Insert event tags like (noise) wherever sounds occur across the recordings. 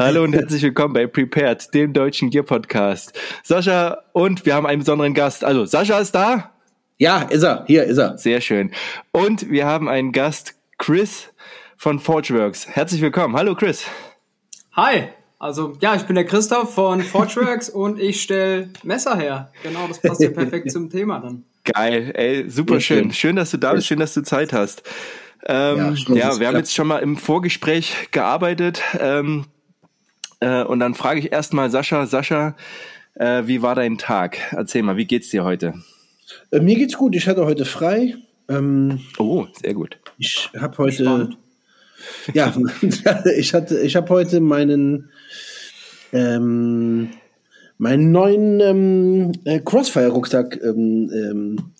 1. Hallo und herzlich willkommen bei Prepared, dem deutschen Gear Podcast. Sascha und wir haben einen besonderen Gast. Also, Sascha ist da? Ja, ist er. Hier ist er. Sehr schön. Und wir haben einen Gast, Chris von Forgeworks. Herzlich willkommen. Hallo, Chris. Hi. Also, ja, ich bin der Christoph von Forgeworks (laughs) und ich stelle Messer her. Genau, das passt ja (laughs) perfekt zum Thema dann. Geil, ey, super schön. schön. Schön, dass du da bist, schön, dass du Zeit hast. Ähm, ja, ja wir haben jetzt schon mal im Vorgespräch gearbeitet. Ähm, äh, und dann frage ich erstmal Sascha, Sascha, äh, wie war dein Tag? Erzähl mal, wie geht's dir heute? Äh, mir geht's gut, ich hatte heute frei. Ähm, oh, sehr gut. Ich habe heute. Spannend. Ja, (laughs) ich hatte, ich habe heute meinen ähm, meinen neuen ähm, äh, Crossfire-Rucksack, ähm, ähm,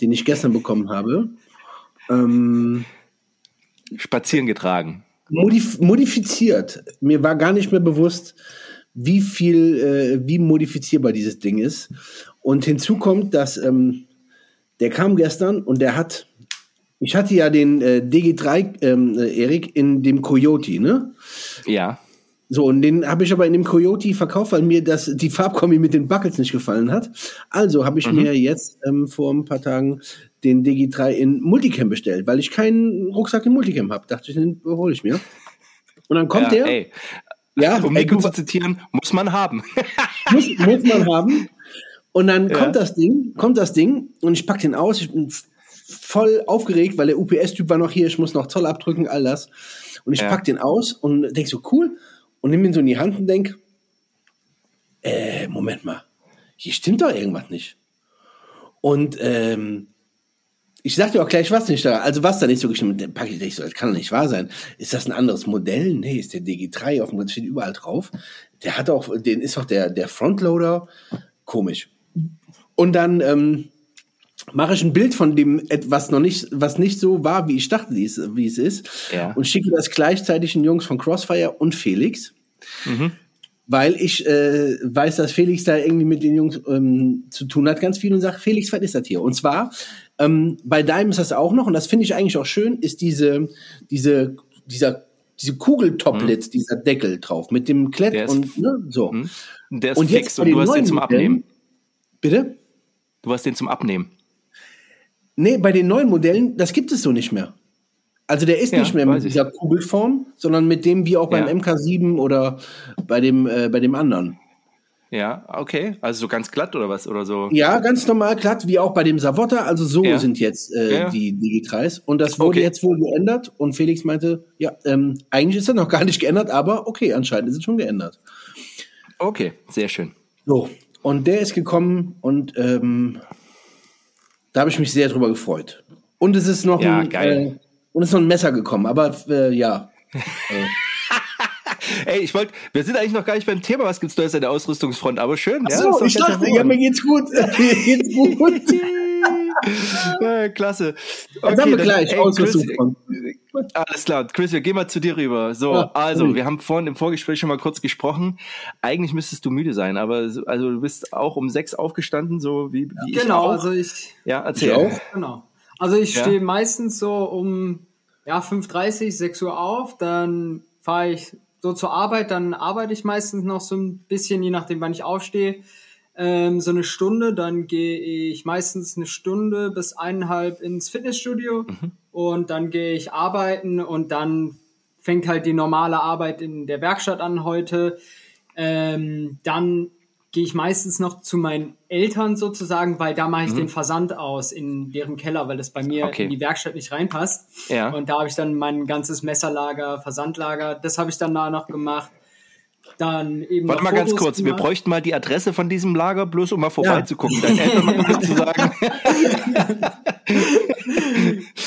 den ich gestern bekommen habe. Ähm, spazieren getragen. Modif modifiziert. Mir war gar nicht mehr bewusst, wie viel, äh, wie modifizierbar dieses Ding ist. Und hinzu kommt, dass ähm, der kam gestern und der hat, ich hatte ja den äh, DG3, ähm, äh, Erik, in dem Coyote, ne? Ja. So, und den habe ich aber in dem Coyote verkauft, weil mir das, die Farbkombi mit den Buckets nicht gefallen hat. Also habe ich mhm. mir jetzt ähm, vor ein paar Tagen den Digi3 in Multicam bestellt, weil ich keinen Rucksack in Multicam habe. Dachte ich, den hole ich mir. Und dann kommt ja, der. Ey. Ja, (laughs) um Nico zu zitieren, muss man haben. (laughs) muss, muss man haben. Und dann ja. kommt das Ding, kommt das Ding und ich pack den aus. Ich bin voll aufgeregt, weil der UPS-Typ war noch hier. Ich muss noch Zoll abdrücken, all das. Und ich ja. pack den aus und denk so, cool. Und nimm ihn so in die Hand und denk, äh, Moment mal. Hier stimmt doch irgendwas nicht. Und ähm, ich sagte auch gleich, was nicht da. Also was da nicht so gestimmt, packe ich nicht so, das kann doch nicht wahr sein. Ist das ein anderes Modell? Nee, ist der DG3 auf dem steht überall drauf. Der hat auch, den ist auch der, der Frontloader. Komisch. Und dann ähm, mache ich ein Bild von dem, was noch nicht, was nicht so war, wie ich dachte, wie es, wie es ist. Ja. Und schicke das gleichzeitig den Jungs von Crossfire und Felix. Mhm weil ich äh, weiß, dass Felix da irgendwie mit den Jungs ähm, zu tun hat, ganz viel und sagt, Felix, was ist das hier? Und zwar, ähm, bei Dime ist das auch noch, und das finde ich eigentlich auch schön, ist diese, diese, dieser diese Kugeltoplets, mhm. dieser Deckel drauf mit dem Klett und ne, so. Mhm. Der ist und fix und du hast den zum Abnehmen. Bitte? Du hast den zum Abnehmen. Nee, bei den neuen Modellen, das gibt es so nicht mehr. Also der ist ja, nicht mehr mit dieser Kugelform, sondern mit dem wie auch beim ja. MK7 oder bei dem, äh, bei dem anderen. Ja, okay. Also so ganz glatt oder was? Oder so? Ja, ganz normal glatt, wie auch bei dem Savotta. Also so ja. sind jetzt äh, ja. die Digikreis. Und das wurde okay. jetzt wohl geändert. Und Felix meinte, ja, ähm, eigentlich ist er noch (laughs) gar nicht geändert, aber okay, anscheinend ist es schon geändert. Okay, sehr schön. So, und der ist gekommen und ähm, da habe ich mich sehr drüber gefreut. Und es ist noch ja, ein. Äh, und es ist noch ein Messer gekommen, aber äh, ja. (laughs) Ey, ich wollte, wir sind eigentlich noch gar nicht beim Thema, was gibt's Neues an der Ausrüstungsfront, aber schön. Ach so, ja, ich dachte, ja, mir geht's gut. (laughs) mir geht's gut. ja, klasse. Okay, dann haben wir gleich ey, Ausrüstungsfront. Alles klar, Chris, wir gehen mal zu dir rüber. So, ja, also, wir haben vorhin im Vorgespräch schon mal kurz gesprochen. Eigentlich müsstest du müde sein, aber also du bist auch um sechs aufgestanden, so wie, wie ja. ich Genau, also ich. Ja, erzähl. Ich auch. Genau. Also ich ja. stehe meistens so um ja, 5.30, 6 Uhr auf, dann fahre ich so zur Arbeit, dann arbeite ich meistens noch so ein bisschen, je nachdem, wann ich aufstehe, ähm, so eine Stunde, dann gehe ich meistens eine Stunde bis eineinhalb ins Fitnessstudio mhm. und dann gehe ich arbeiten und dann fängt halt die normale Arbeit in der Werkstatt an heute. Ähm, dann gehe ich meistens noch zu meinen Eltern sozusagen, weil da mache ich mhm. den Versand aus in deren Keller, weil das bei mir okay. in die Werkstatt nicht reinpasst. Ja. Und da habe ich dann mein ganzes Messerlager, Versandlager, das habe ich dann da noch gemacht. Dann eben Warte mal Fotos ganz kurz, gemacht. wir bräuchten mal die Adresse von diesem Lager, bloß um mal vorbeizugucken. Ja. Deinen Eltern mal zu sagen.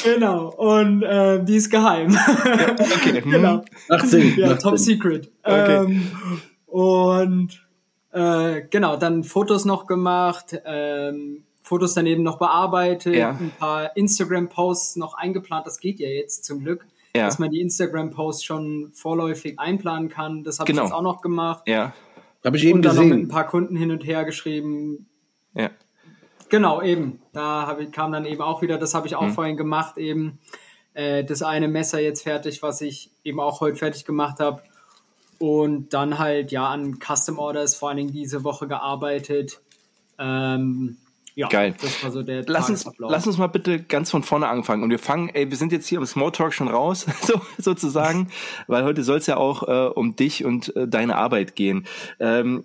(laughs) genau, und äh, die ist geheim. Ja, okay. (laughs) genau. 18. Ja, top secret. Okay. Ähm, und äh, genau, dann Fotos noch gemacht, ähm, Fotos daneben noch bearbeitet, ja. ein paar Instagram-Posts noch eingeplant. Das geht ja jetzt zum Glück, ja. dass man die Instagram-Posts schon vorläufig einplanen kann. Das habe genau. ich jetzt auch noch gemacht. Ja. Habe ich eben Und dann gesehen. noch mit ein paar Kunden hin und her geschrieben. Ja. Genau, eben. Da ich, kam dann eben auch wieder, das habe ich auch hm. vorhin gemacht, eben äh, das eine Messer jetzt fertig, was ich eben auch heute fertig gemacht habe. Und dann halt ja an Custom Orders vor allen Dingen diese Woche gearbeitet. Ähm, ja, Geil. Das war so der lass uns, lass uns mal bitte ganz von vorne anfangen. Und wir fangen, ey, wir sind jetzt hier im Smalltalk schon raus, (laughs) so, sozusagen, (laughs) weil heute soll es ja auch äh, um dich und äh, deine Arbeit gehen. Ähm,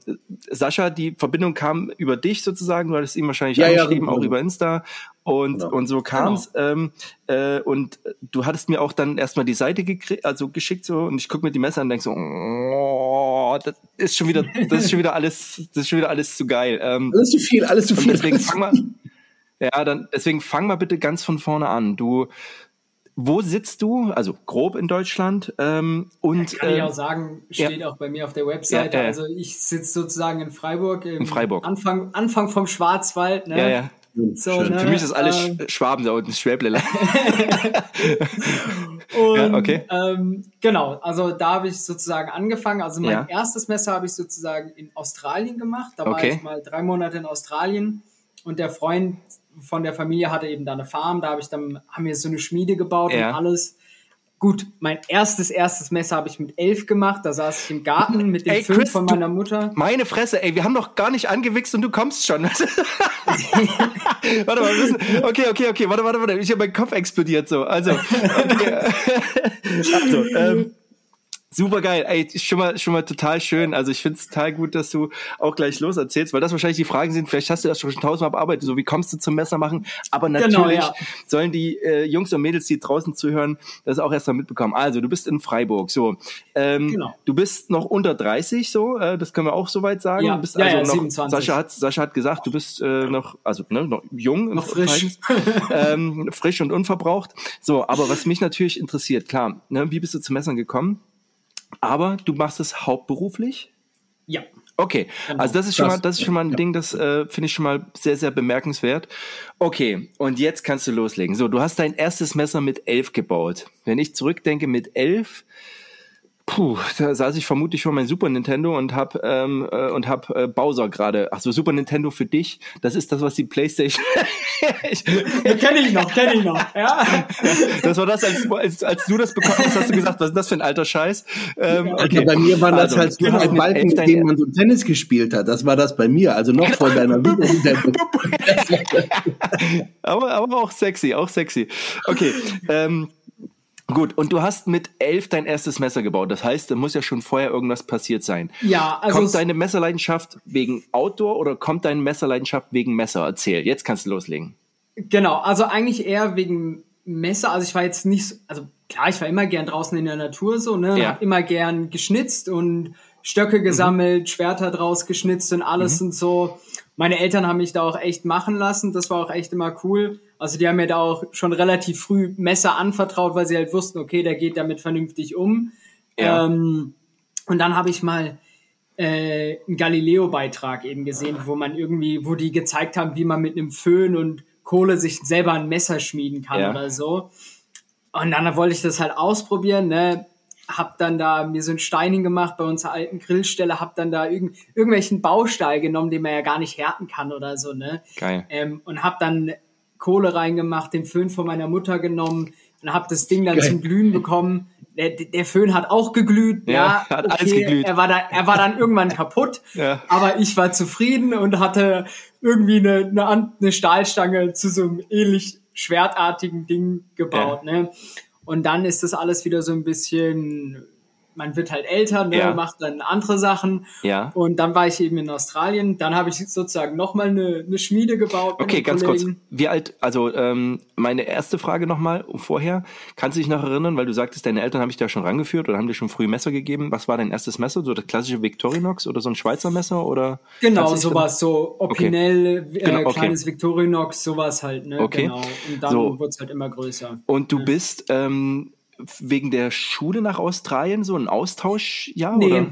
Sascha, die Verbindung kam über dich sozusagen, du hattest ihm wahrscheinlich ja, angeschrieben, ja, auch über Insta. Und, genau. und so kam's. Genau. Ähm, äh, und du hattest mir auch dann erstmal die Seite also geschickt so und ich gucke mir die Messer an und denk so, oh, das ist schon wieder, das ist schon wieder alles, das ist schon wieder alles zu geil. Ähm, alles zu viel, alles zu viel. Deswegen fang mal, ja, dann deswegen fang mal bitte ganz von vorne an. Du, wo sitzt du? Also grob in Deutschland. Ähm, und ja, kann ich ähm, auch sagen, steht ja. auch bei mir auf der Webseite. Ja, also ich sitze sozusagen in Freiburg. in Freiburg. Anfang, Anfang vom Schwarzwald. Ne? So, ne? Für mich ist alles ähm, Schwaben da unten, Schwäble. (laughs) und, ja, okay. Ähm, genau, also da habe ich sozusagen angefangen. Also mein ja. erstes Messer habe ich sozusagen in Australien gemacht. Da okay. war ich mal drei Monate in Australien und der Freund von der Familie hatte eben da eine Farm. Da habe ich dann haben wir so eine Schmiede gebaut ja. und alles. Gut, mein erstes, erstes Messer habe ich mit elf gemacht. Da saß ich im Garten mit dem ey, Film Chris, von meiner Mutter. Meine Fresse, ey, wir haben noch gar nicht angewichst und du kommst schon. (laughs) warte mal, müssen, okay, okay, okay, warte, warte, warte. Ich habe meinen Kopf explodiert so. Also, (laughs) okay. (laughs) also ähm, Super geil, ey, schon mal, schon mal total schön. Also ich finde es total gut, dass du auch gleich los erzählst, weil das wahrscheinlich die Fragen sind, vielleicht hast du das schon tausendmal bearbeitet, so wie kommst du zum Messer machen? Aber genau, natürlich genau, ja. sollen die äh, Jungs und Mädels, die draußen zuhören, das auch erst mal mitbekommen. Also du bist in Freiburg, so. Ähm, genau. Du bist noch unter 30, so, äh, das können wir auch soweit sagen. Ja, du bist ja, also ja, noch, 27. Sascha hat, Sascha hat gesagt, du bist äh, noch, also ne, noch jung, noch frisch. (laughs) ähm, frisch und unverbraucht. So, aber was mich natürlich interessiert, klar, ne, wie bist du zum Messern gekommen? Aber du machst es hauptberuflich? Ja. Okay, genau. also das ist schon das, mal, das ist schon mal ein ja. Ding, das äh, finde ich schon mal sehr, sehr bemerkenswert. Okay, und jetzt kannst du loslegen. So, du hast dein erstes Messer mit elf gebaut. Wenn ich zurückdenke, mit elf, Puh, da saß ich vermutlich vor meinem Super Nintendo und hab ähm, äh, und hab äh, Bowser gerade. Ach so, Super Nintendo für dich. Das ist das, was die PlayStation. ich, kenne ich noch, kenne ich noch. Ja. (laughs) Das war das, als, als, als du das bekommen hast, hast du gesagt, was ist das für ein alter Scheiß? Ähm, okay. bei mir war das also, halt so ein Balken, mit dem man so Tennis gespielt hat. Das war das bei mir, also noch vor (laughs) deiner Nintendo. aber, aber auch sexy, auch sexy. Okay. Ähm, Gut, und du hast mit elf dein erstes Messer gebaut. Das heißt, da muss ja schon vorher irgendwas passiert sein. Ja, also. Kommt deine Messerleidenschaft wegen Outdoor oder kommt deine Messerleidenschaft wegen Messer? Erzähl, jetzt kannst du loslegen. Genau, also eigentlich eher wegen Messer. Also ich war jetzt nicht, also klar, ich war immer gern draußen in der Natur so, ne? Ja. Hab immer gern geschnitzt und Stöcke gesammelt, mhm. Schwerter draus geschnitzt und alles mhm. und so. Meine Eltern haben mich da auch echt machen lassen. Das war auch echt immer cool. Also die haben mir da auch schon relativ früh Messer anvertraut, weil sie halt wussten, okay, der geht damit vernünftig um. Ja. Ähm, und dann habe ich mal äh, einen Galileo-Beitrag eben gesehen, wo man irgendwie, wo die gezeigt haben, wie man mit einem Föhn und Kohle sich selber ein Messer schmieden kann ja. oder so. Und dann wollte ich das halt ausprobieren, ne? Hab dann da mir so ein Stein hingemacht bei unserer alten Grillstelle, hab dann da irgend, irgendwelchen Baustahl genommen, den man ja gar nicht härten kann oder so, ne? Geil. Ähm, und hab dann Kohle reingemacht, den Föhn von meiner Mutter genommen und habe das Ding dann Geil. zum Glühen bekommen. Der, der Föhn hat auch geglüht, ja, ja hat okay, alles geglüht. Er war, da, er war dann irgendwann kaputt, (laughs) ja. aber ich war zufrieden und hatte irgendwie eine, eine, eine Stahlstange zu so einem ähnlich schwertartigen Ding gebaut. Ja. Ne? Und dann ist das alles wieder so ein bisschen man wird halt älter, ne, ja. macht dann andere Sachen. Ja. Und dann war ich eben in Australien. Dann habe ich sozusagen nochmal eine, eine Schmiede gebaut. Okay, ganz Kollegen. kurz. Wie alt, also ähm, meine erste Frage nochmal vorher. Kannst du dich noch erinnern, weil du sagtest, deine Eltern haben dich da schon rangeführt oder haben dir schon früh Messer gegeben. Was war dein erstes Messer? So das klassische Victorinox oder so ein Schweizer Messer? oder? Genau, sowas, so Opinel, okay. äh, genau, okay. kleines Victorinox, sowas halt. Ne? Okay. Genau. Und dann so. wird es halt immer größer. Und du ja. bist ähm, wegen der Schule nach Australien so ein Austausch, ja? Nee. Oder?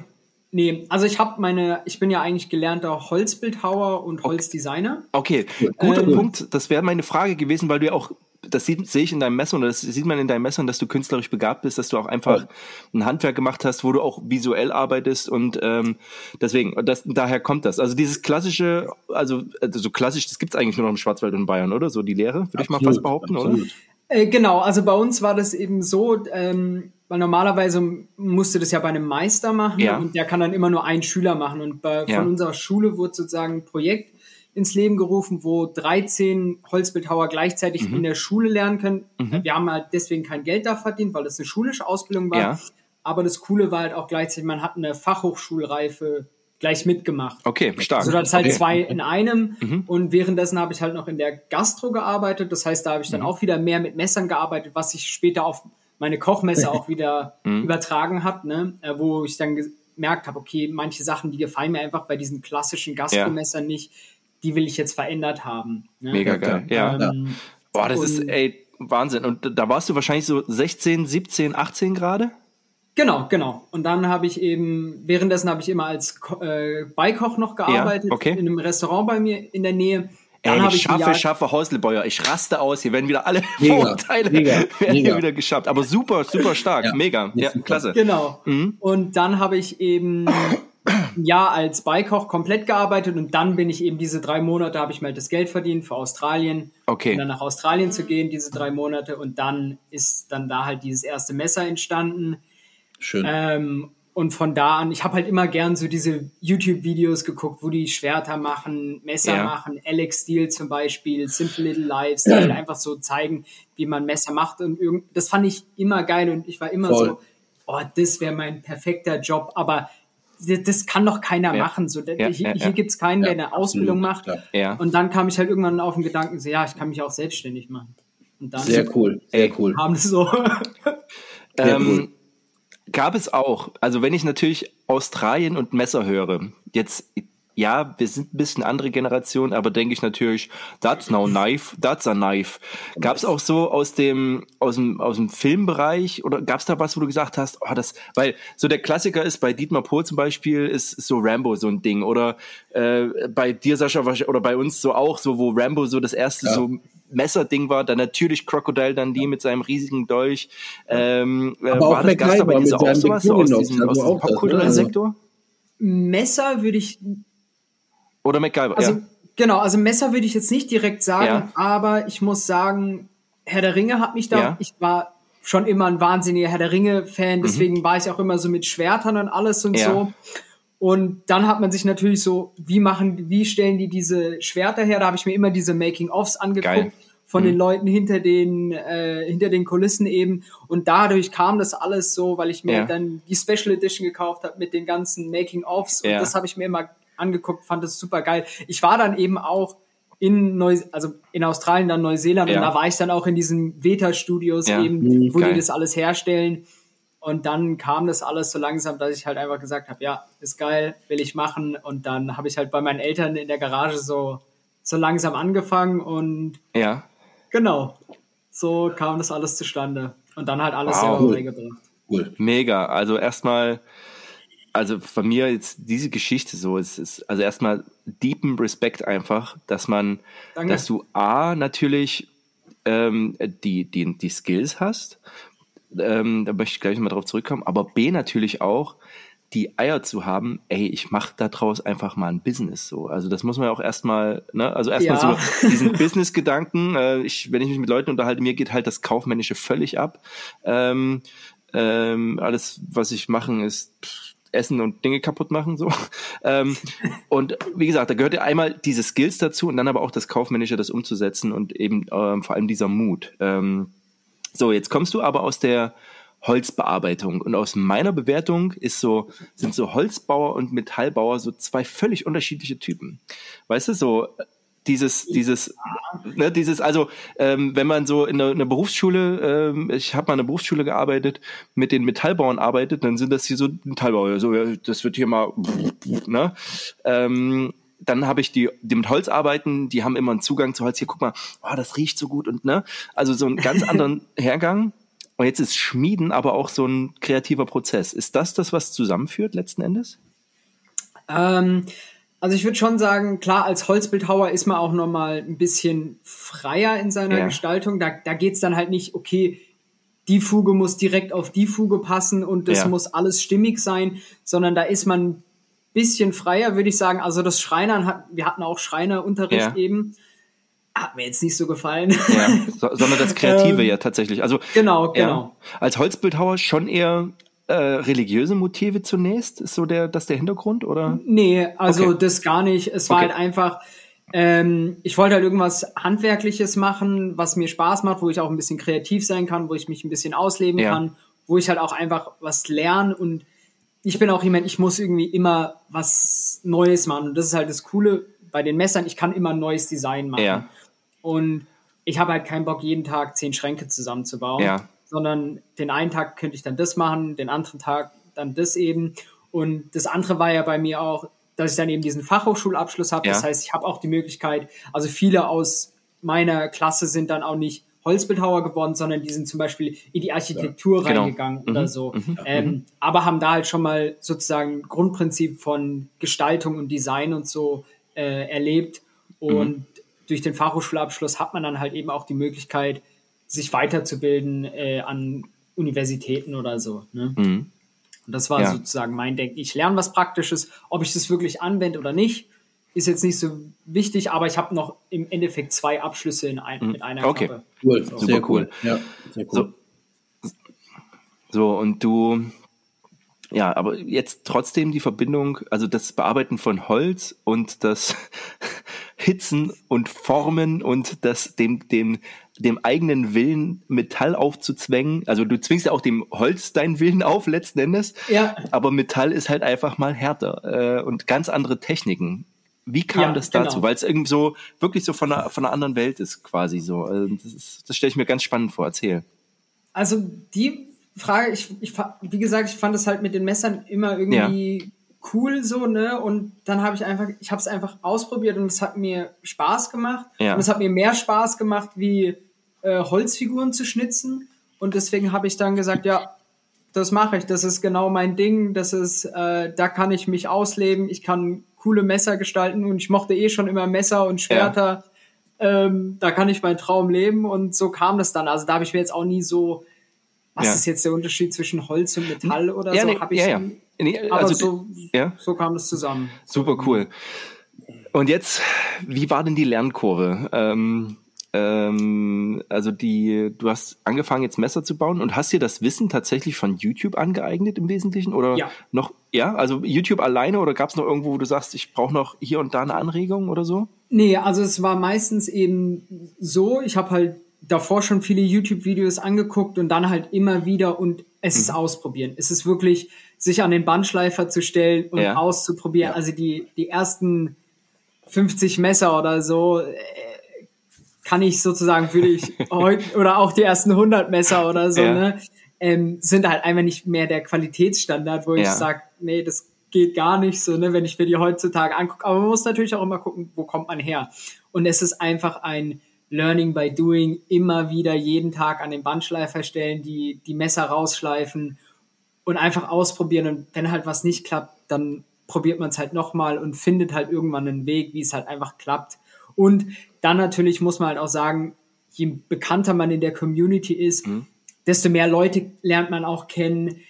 Nee, also ich habe meine, ich bin ja eigentlich gelernter Holzbildhauer und Holzdesigner. Okay, guter ähm, Punkt. Das wäre meine Frage gewesen, weil du ja auch, das sehe ich in deinem Messer und das sieht man in deinem Messer, dass du künstlerisch begabt bist, dass du auch einfach ein Handwerk gemacht hast, wo du auch visuell arbeitest und ähm, deswegen, das, daher kommt das. Also dieses klassische, also, also so klassisch, das gibt's eigentlich nur noch im Schwarzwald und Bayern, oder? So die Lehre, würde ich mal fast behaupten, absolut. oder? Äh, genau, also bei uns war das eben so, ähm, weil normalerweise musste das ja bei einem Meister machen ja. und der kann dann immer nur einen Schüler machen. Und bei, ja. von unserer Schule wurde sozusagen ein Projekt ins Leben gerufen, wo 13 Holzbildhauer gleichzeitig mhm. in der Schule lernen können. Mhm. Wir haben halt deswegen kein Geld da verdient, weil das eine schulische Ausbildung war. Ja. Aber das Coole war halt auch gleichzeitig, man hat eine Fachhochschulreife gleich mitgemacht. Okay, stark. So, das halt okay. zwei in einem. Mhm. Und währenddessen habe ich halt noch in der Gastro gearbeitet. Das heißt, da habe ich dann mhm. auch wieder mehr mit Messern gearbeitet, was ich später auf meine Kochmesser auch wieder mhm. übertragen habe, ne? Äh, wo ich dann gemerkt habe, okay, manche Sachen, die gefallen mir einfach bei diesen klassischen Gastromessern ja. nicht, die will ich jetzt verändert haben. Ne? Mega geil, ja. Ähm, Boah, das ist, ey, Wahnsinn. Und da warst du wahrscheinlich so 16, 17, 18 gerade? Genau, genau. Und dann habe ich eben, währenddessen habe ich immer als äh, Beikoch noch gearbeitet, ja, okay. in einem Restaurant bei mir in der Nähe. Dann Ey, ich schaffe, schaffe Häuslebäuer. Ich raste aus. Hier werden wieder alle (laughs) mega, Vorurteile mega, (laughs) werden mega. hier wieder geschafft. Aber super, super stark. Ja, mega. Ja, klasse. Genau. Mhm. Und dann habe ich eben (coughs) ein Jahr als Beikoch komplett gearbeitet und dann bin ich eben diese drei Monate, habe ich mal halt das Geld verdient für Australien. Okay. Um dann nach Australien zu gehen, diese drei Monate. Und dann ist dann da halt dieses erste Messer entstanden Schön. Ähm, und von da an, ich habe halt immer gern so diese YouTube-Videos geguckt, wo die Schwerter machen, Messer ja. machen, Alex Steel zum Beispiel, Simple Little Lives, die halt einfach so zeigen, wie man Messer macht. Und irgend, das fand ich immer geil und ich war immer Voll. so, oh, das wäre mein perfekter Job, aber das kann doch keiner ja. machen. So, ja, hier, hier gibt es keinen, der eine Ausbildung macht. Und dann kam ich halt irgendwann auf den Gedanken, so, ja, ich kann mich auch selbstständig machen. Und dann sehr cool, sehr cool. Haben das so. ähm, cool. Gab es auch. Also wenn ich natürlich Australien und Messer höre, jetzt ja, wir sind ein bisschen andere Generation, aber denke ich natürlich, that's no knife, that's a knife. Gab es auch so aus dem, aus dem, aus dem Filmbereich oder gab es da was, wo du gesagt hast, oh, das, weil so der Klassiker ist bei Dietmar Pohl zum Beispiel ist so Rambo so ein Ding oder äh, bei dir Sascha oder bei uns so auch so, wo Rambo so das erste ja. so Messerding war, dann natürlich Crocodile dann die mit seinem riesigen Dolch. Ähm, äh, Aber auch MacGyver bei dir auch sowas so aus diesem, aus diesem popkulturellen ne? Sektor? Messer würde ich. Oder MacGyver, also, ja. Genau, also Messer würde ich jetzt nicht direkt sagen, ja. aber ich muss sagen, Herr der Ringe hat mich da, ja. ich war schon immer ein wahnsinniger Herr der Ringe-Fan, mhm. deswegen mhm. war ich auch immer so mit Schwertern und alles und so. Und dann hat man sich natürlich so, wie machen, wie stellen die diese Schwerter her? Da habe ich mir immer diese Making-ofs angeguckt Geil. von mhm. den Leuten hinter den äh, hinter den Kulissen eben. Und dadurch kam das alles so, weil ich mir ja. dann die Special Edition gekauft habe mit den ganzen Making-ofs. Und ja. das habe ich mir immer angeguckt, fand das super geil. Ich war dann eben auch in Neu also in Australien, dann Neuseeland ja. und da war ich dann auch in diesen Veta-Studios eben, mhm, wo geil. die das alles herstellen. Und dann kam das alles so langsam, dass ich halt einfach gesagt habe, ja, ist geil, will ich machen. Und dann habe ich halt bei meinen Eltern in der Garage so, so langsam angefangen und ja. genau, so kam das alles zustande. Und dann halt alles wow. selber cool. beigebracht. Cool. Mega. Also erstmal, also von mir jetzt diese Geschichte so, es ist also erstmal deepen Respekt einfach, dass man, Danke. dass du A natürlich ähm, die, die, die Skills hast, ähm, da möchte ich gleich mal drauf zurückkommen, aber B natürlich auch, die Eier zu haben, ey, ich mache daraus einfach mal ein Business so. Also das muss man ja auch erstmal, ne, also erstmal ja. so (laughs) diesen Business-Gedanken, äh, ich, wenn ich mich mit Leuten unterhalte, mir geht halt das Kaufmännische völlig ab. Ähm, ähm, alles, was ich mache, ist pff, Essen und Dinge kaputt machen so. (laughs) Ähm, und wie gesagt, da gehört ja einmal diese Skills dazu und dann aber auch das Kaufmännische, das umzusetzen und eben ähm, vor allem dieser Mut. Ähm, so, jetzt kommst du aber aus der Holzbearbeitung und aus meiner Bewertung ist so sind so Holzbauer und Metallbauer so zwei völlig unterschiedliche Typen. Weißt du, so dieses, dieses, ne, dieses, also ähm, wenn man so in einer, einer Berufsschule, ähm, ich habe mal in einer Berufsschule gearbeitet, mit den Metallbauern arbeitet, dann sind das hier so Metallbauer, so ja, das wird hier mal, ne, ähm, dann habe ich die, die mit Holz arbeiten, die haben immer einen Zugang zu Holz. Hier, guck mal, oh, das riecht so gut und ne, also so einen ganz (laughs) anderen Hergang. Und jetzt ist Schmieden aber auch so ein kreativer Prozess. Ist das das, was zusammenführt letzten Endes? Ähm, also ich würde schon sagen, klar, als Holzbildhauer ist man auch nochmal ein bisschen freier in seiner ja. Gestaltung. Da, da geht es dann halt nicht, okay, die Fuge muss direkt auf die Fuge passen und das ja. muss alles stimmig sein, sondern da ist man bisschen freier, würde ich sagen. Also das Schreinern hat, wir hatten auch Schreinerunterricht ja. eben. hat mir jetzt nicht so gefallen. Ja, so, sondern das Kreative (laughs) ähm, ja tatsächlich. Also genau, genau. Als Holzbildhauer schon eher äh, religiöse Motive zunächst? Ist so der, das der Hintergrund oder? Nee, also okay. das gar nicht. Es war okay. halt einfach, ähm, ich wollte halt irgendwas Handwerkliches machen, was mir Spaß macht, wo ich auch ein bisschen kreativ sein kann, wo ich mich ein bisschen ausleben ja. kann, wo ich halt auch einfach was lerne und ich bin auch jemand, ich muss irgendwie immer was Neues machen. Und das ist halt das Coole bei den Messern, ich kann immer ein neues Design machen. Ja. Und ich habe halt keinen Bock, jeden Tag zehn Schränke zusammenzubauen. Ja. Sondern den einen Tag könnte ich dann das machen, den anderen Tag dann das eben. Und das andere war ja bei mir auch, dass ich dann eben diesen Fachhochschulabschluss habe. Ja. Das heißt, ich habe auch die Möglichkeit, also viele aus meiner Klasse sind dann auch nicht Holzbildhauer geworden, sondern die sind zum Beispiel in die Architektur ja, genau. reingegangen oder mhm. so. Mhm. Ähm, mhm. Aber haben da halt schon mal sozusagen Grundprinzip von Gestaltung und Design und so äh, erlebt. Und mhm. durch den Fachhochschulabschluss hat man dann halt eben auch die Möglichkeit, sich weiterzubilden äh, an Universitäten oder so. Ne? Mhm. Und das war ja. sozusagen mein Denken. Ich lerne was Praktisches, ob ich das wirklich anwende oder nicht, ist jetzt nicht so wichtig, aber ich habe noch im Endeffekt zwei Abschlüsse in ein, mhm. mit einer okay. Kappe. Cool, so. super cool. Ja, sehr cool. So, so, und du, ja, aber jetzt trotzdem die Verbindung, also das Bearbeiten von Holz und das Hitzen und Formen und das dem, dem, dem eigenen Willen Metall aufzuzwängen. Also du zwingst ja auch dem Holz deinen Willen auf letzten Endes. Ja. Aber Metall ist halt einfach mal härter äh, und ganz andere Techniken. Wie kam ja, das dazu? Genau. Weil es irgendwie so wirklich so von einer, von einer anderen Welt ist, quasi so. Also das, das stelle ich mir ganz spannend vor. Erzähl. Also die Frage, ich, ich wie gesagt, ich fand es halt mit den Messern immer irgendwie ja. Cool so, ne? Und dann habe ich einfach, ich habe es einfach ausprobiert und es hat mir Spaß gemacht. Ja. Und es hat mir mehr Spaß gemacht, wie äh, Holzfiguren zu schnitzen. Und deswegen habe ich dann gesagt, ja, das mache ich. Das ist genau mein Ding. Das ist, äh, da kann ich mich ausleben. Ich kann coole Messer gestalten und ich mochte eh schon immer Messer und Schwerter. Ja. Ähm, da kann ich meinen Traum leben und so kam das dann. Also da habe ich mir jetzt auch nie so, was ja. ist jetzt der Unterschied zwischen Holz und Metall oder ja, so? Nee, habe ich ja, ja. Nee, also, aber so, ja. so kam es zusammen. Super cool. Und jetzt, wie war denn die Lernkurve? Ähm, ähm, also die, du hast angefangen jetzt Messer zu bauen und hast dir das Wissen tatsächlich von YouTube angeeignet im Wesentlichen oder ja. noch, ja, also YouTube alleine oder gab es noch irgendwo, wo du sagst, ich brauche noch hier und da eine Anregung oder so? Nee, also es war meistens eben so, ich habe halt davor schon viele YouTube-Videos angeguckt und dann halt immer wieder und es mhm. ist ausprobieren. Es ist wirklich, sich an den Bandschleifer zu stellen und ja. auszuprobieren. Ja. Also die, die ersten 50 Messer oder so, äh, kann ich sozusagen, würde ich (laughs) heute, oder auch die ersten 100 Messer oder so, ja. ne, ähm, sind halt einfach nicht mehr der Qualitätsstandard, wo ich sage, nee, das geht gar nicht so, ne, wenn ich mir die heutzutage angucke. Aber man muss natürlich auch immer gucken, wo kommt man her. Und es ist einfach ein Learning by Doing, immer wieder jeden Tag an den Bandschleifer stellen, die, die Messer rausschleifen und einfach ausprobieren. Und wenn halt was nicht klappt, dann probiert man es halt nochmal und findet halt irgendwann einen Weg, wie es halt einfach klappt. Und dann natürlich muss man halt auch sagen, je bekannter man in der Community ist, mhm. desto mehr Leute lernt man auch kennen.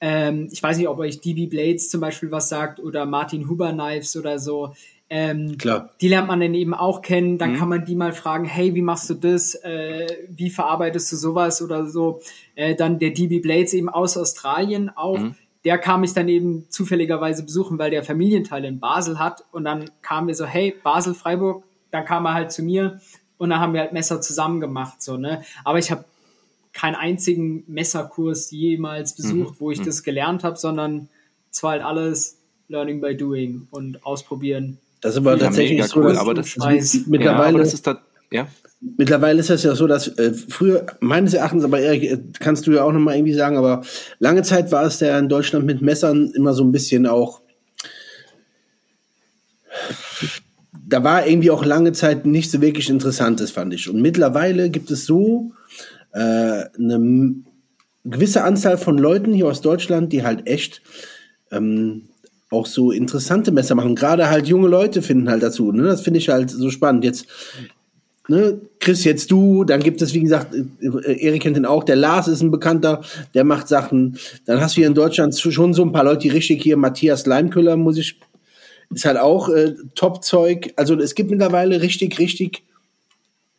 Ähm, ich weiß nicht, ob euch DB Blades zum Beispiel was sagt oder Martin Huber Knives oder so. Ähm, Klar. Die lernt man dann eben auch kennen. Dann mhm. kann man die mal fragen, hey, wie machst du das? Äh, wie verarbeitest du sowas oder so? Äh, dann der DB Blades eben aus Australien auch. Mhm. Der kam ich dann eben zufälligerweise besuchen, weil der Familienteil in Basel hat. Und dann kam mir so, hey, Basel, Freiburg, dann kam er halt zu mir und dann haben wir halt Messer zusammen gemacht, so, ne? Aber ich habe keinen einzigen Messerkurs jemals besucht, mhm. wo ich mhm. das gelernt habe, sondern es war halt alles Learning by Doing und ausprobieren. Das ist aber ja, tatsächlich so, cool, aber das ist, mittlerweile, ja, das ist da, ja. Mittlerweile ist das ja so, dass äh, früher, meines Erachtens, aber Erik, äh, kannst du ja auch nochmal irgendwie sagen, aber lange Zeit war es ja in Deutschland mit Messern immer so ein bisschen auch da war irgendwie auch lange Zeit nichts so wirklich Interessantes, fand ich. Und mittlerweile gibt es so äh, eine gewisse Anzahl von Leuten hier aus Deutschland, die halt echt ähm, auch so interessante Messer machen. Gerade halt junge Leute finden halt dazu. Ne? Das finde ich halt so spannend. Jetzt, ne, Chris, jetzt du, dann gibt es, wie gesagt, äh, Erik kennt den auch, der Lars ist ein Bekannter, der macht Sachen. Dann hast du hier in Deutschland schon so ein paar Leute, die richtig hier, Matthias Leimköller, muss ich ist halt auch äh, Top-Zeug. Also es gibt mittlerweile richtig, richtig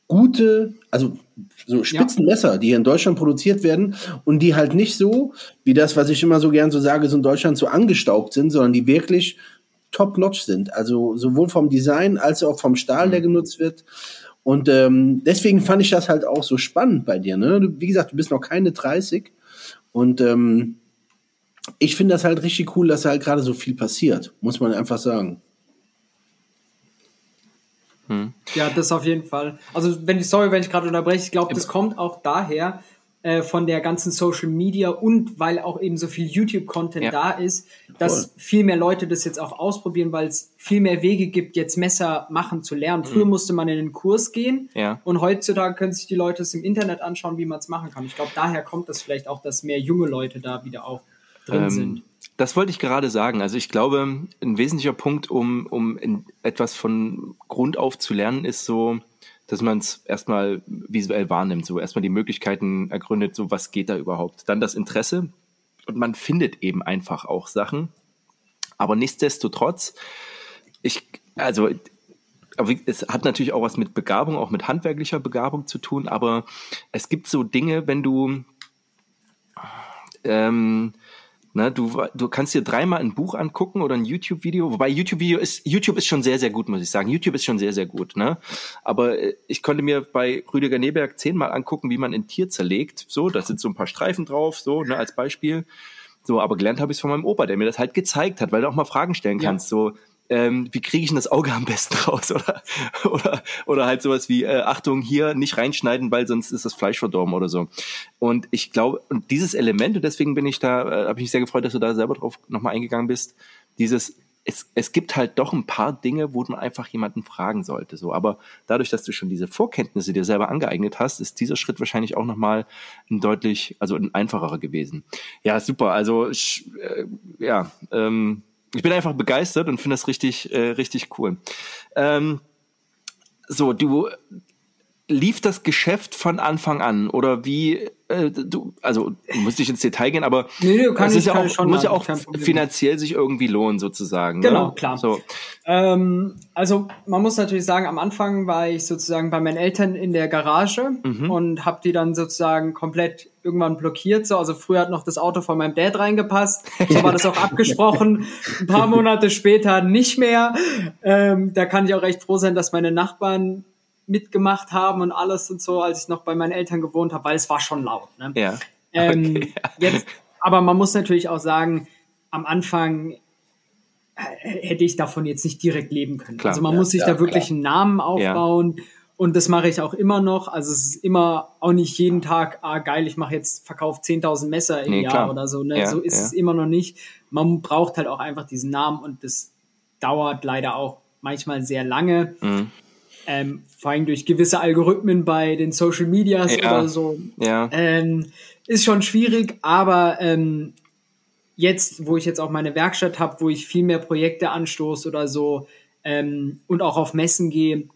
gute, also so Spitzenmesser, ja. die hier in Deutschland produziert werden und die halt nicht so, wie das, was ich immer so gern so sage, so in Deutschland so angestaubt sind, sondern die wirklich top-notch sind. Also sowohl vom Design als auch vom Stahl, der mhm. genutzt wird. Und ähm, deswegen fand ich das halt auch so spannend bei dir. Ne? Du, wie gesagt, du bist noch keine 30 und ähm, ich finde das halt richtig cool, dass halt gerade so viel passiert, muss man einfach sagen. Hm. Ja, das auf jeden Fall. Also, wenn ich, sorry, wenn ich gerade unterbreche, ich glaube, das kommt auch daher, äh, von der ganzen Social Media und weil auch eben so viel YouTube-Content ja. da ist, dass cool. viel mehr Leute das jetzt auch ausprobieren, weil es viel mehr Wege gibt, jetzt Messer machen zu lernen. Früher mhm. musste man in den Kurs gehen ja. und heutzutage können sich die Leute es im Internet anschauen, wie man es machen kann. Ich glaube, daher kommt das vielleicht auch, dass mehr junge Leute da wieder auch drin ähm, sind. Das wollte ich gerade sagen. Also ich glaube, ein wesentlicher Punkt, um, um etwas von Grund auf zu lernen, ist so, dass man es erstmal visuell wahrnimmt, so erstmal die Möglichkeiten ergründet, so was geht da überhaupt. Dann das Interesse und man findet eben einfach auch Sachen. Aber nichtsdestotrotz, ich, also es hat natürlich auch was mit Begabung, auch mit handwerklicher Begabung zu tun, aber es gibt so Dinge, wenn du ähm, Ne, du, du kannst dir dreimal ein Buch angucken oder ein YouTube-Video, wobei YouTube-Video ist, YouTube ist schon sehr, sehr gut, muss ich sagen. YouTube ist schon sehr, sehr gut, ne? Aber äh, ich konnte mir bei Rüdiger Neberg zehnmal angucken, wie man ein Tier zerlegt. So, da sind so ein paar Streifen drauf, so, ne, als Beispiel. So, aber gelernt habe ich es von meinem Opa, der mir das halt gezeigt hat, weil du auch mal Fragen stellen kannst. Ja. So, ähm, wie kriege ich denn das Auge am besten (laughs) raus? Oder, oder, oder halt sowas wie, äh, Achtung, hier nicht reinschneiden, weil sonst ist das Fleisch verdorben oder so. Und ich glaube, und dieses Element, und deswegen bin ich da, äh, habe ich mich sehr gefreut, dass du da selber drauf nochmal eingegangen bist, dieses, es, es gibt halt doch ein paar Dinge, wo man einfach jemanden fragen sollte. So, aber dadurch, dass du schon diese Vorkenntnisse dir selber angeeignet hast, ist dieser Schritt wahrscheinlich auch nochmal ein deutlich, also ein einfacherer gewesen. Ja, super. Also ich, äh, ja, ähm, ich bin einfach begeistert und finde das richtig, äh, richtig cool. Ähm, so, du lief das Geschäft von Anfang an oder wie äh, du also du musst nicht ins Detail gehen, aber nee, du kannst es ist ja auch, muss ja auch finanziell sich irgendwie lohnen sozusagen. Genau, ne? klar. So. Ähm, also man muss natürlich sagen, am Anfang war ich sozusagen bei meinen Eltern in der Garage mhm. und habe die dann sozusagen komplett irgendwann blockiert. So, also früher hat noch das Auto von meinem Dad reingepasst. So war das auch (laughs) abgesprochen. Ein paar Monate später nicht mehr. Ähm, da kann ich auch recht froh sein, dass meine Nachbarn mitgemacht haben und alles und so, als ich noch bei meinen Eltern gewohnt habe, weil es war schon laut. Ne? Ja. Ähm, okay, (laughs) Jetzt, aber man muss natürlich auch sagen, am Anfang äh, hätte ich davon jetzt nicht direkt leben können. Klar, also man ja, muss sich ja, da wirklich klar. einen Namen aufbauen. Ja. Und das mache ich auch immer noch. Also es ist immer auch nicht jeden Tag, ah geil, ich mache jetzt Verkauf 10.000 Messer im nee, Jahr klar. oder so. Ne? so ist es immer noch nicht. Man braucht halt auch einfach diesen Namen und das dauert leider auch manchmal sehr lange. Mhm ähm, vor allem durch gewisse Algorithmen bei den Social Medias ja. oder so, ja. ähm, ist schon schwierig, aber ähm, jetzt, wo ich jetzt auch meine Werkstatt habe, wo ich viel mehr Projekte anstoße oder so ähm, und auch auf Messen gehe,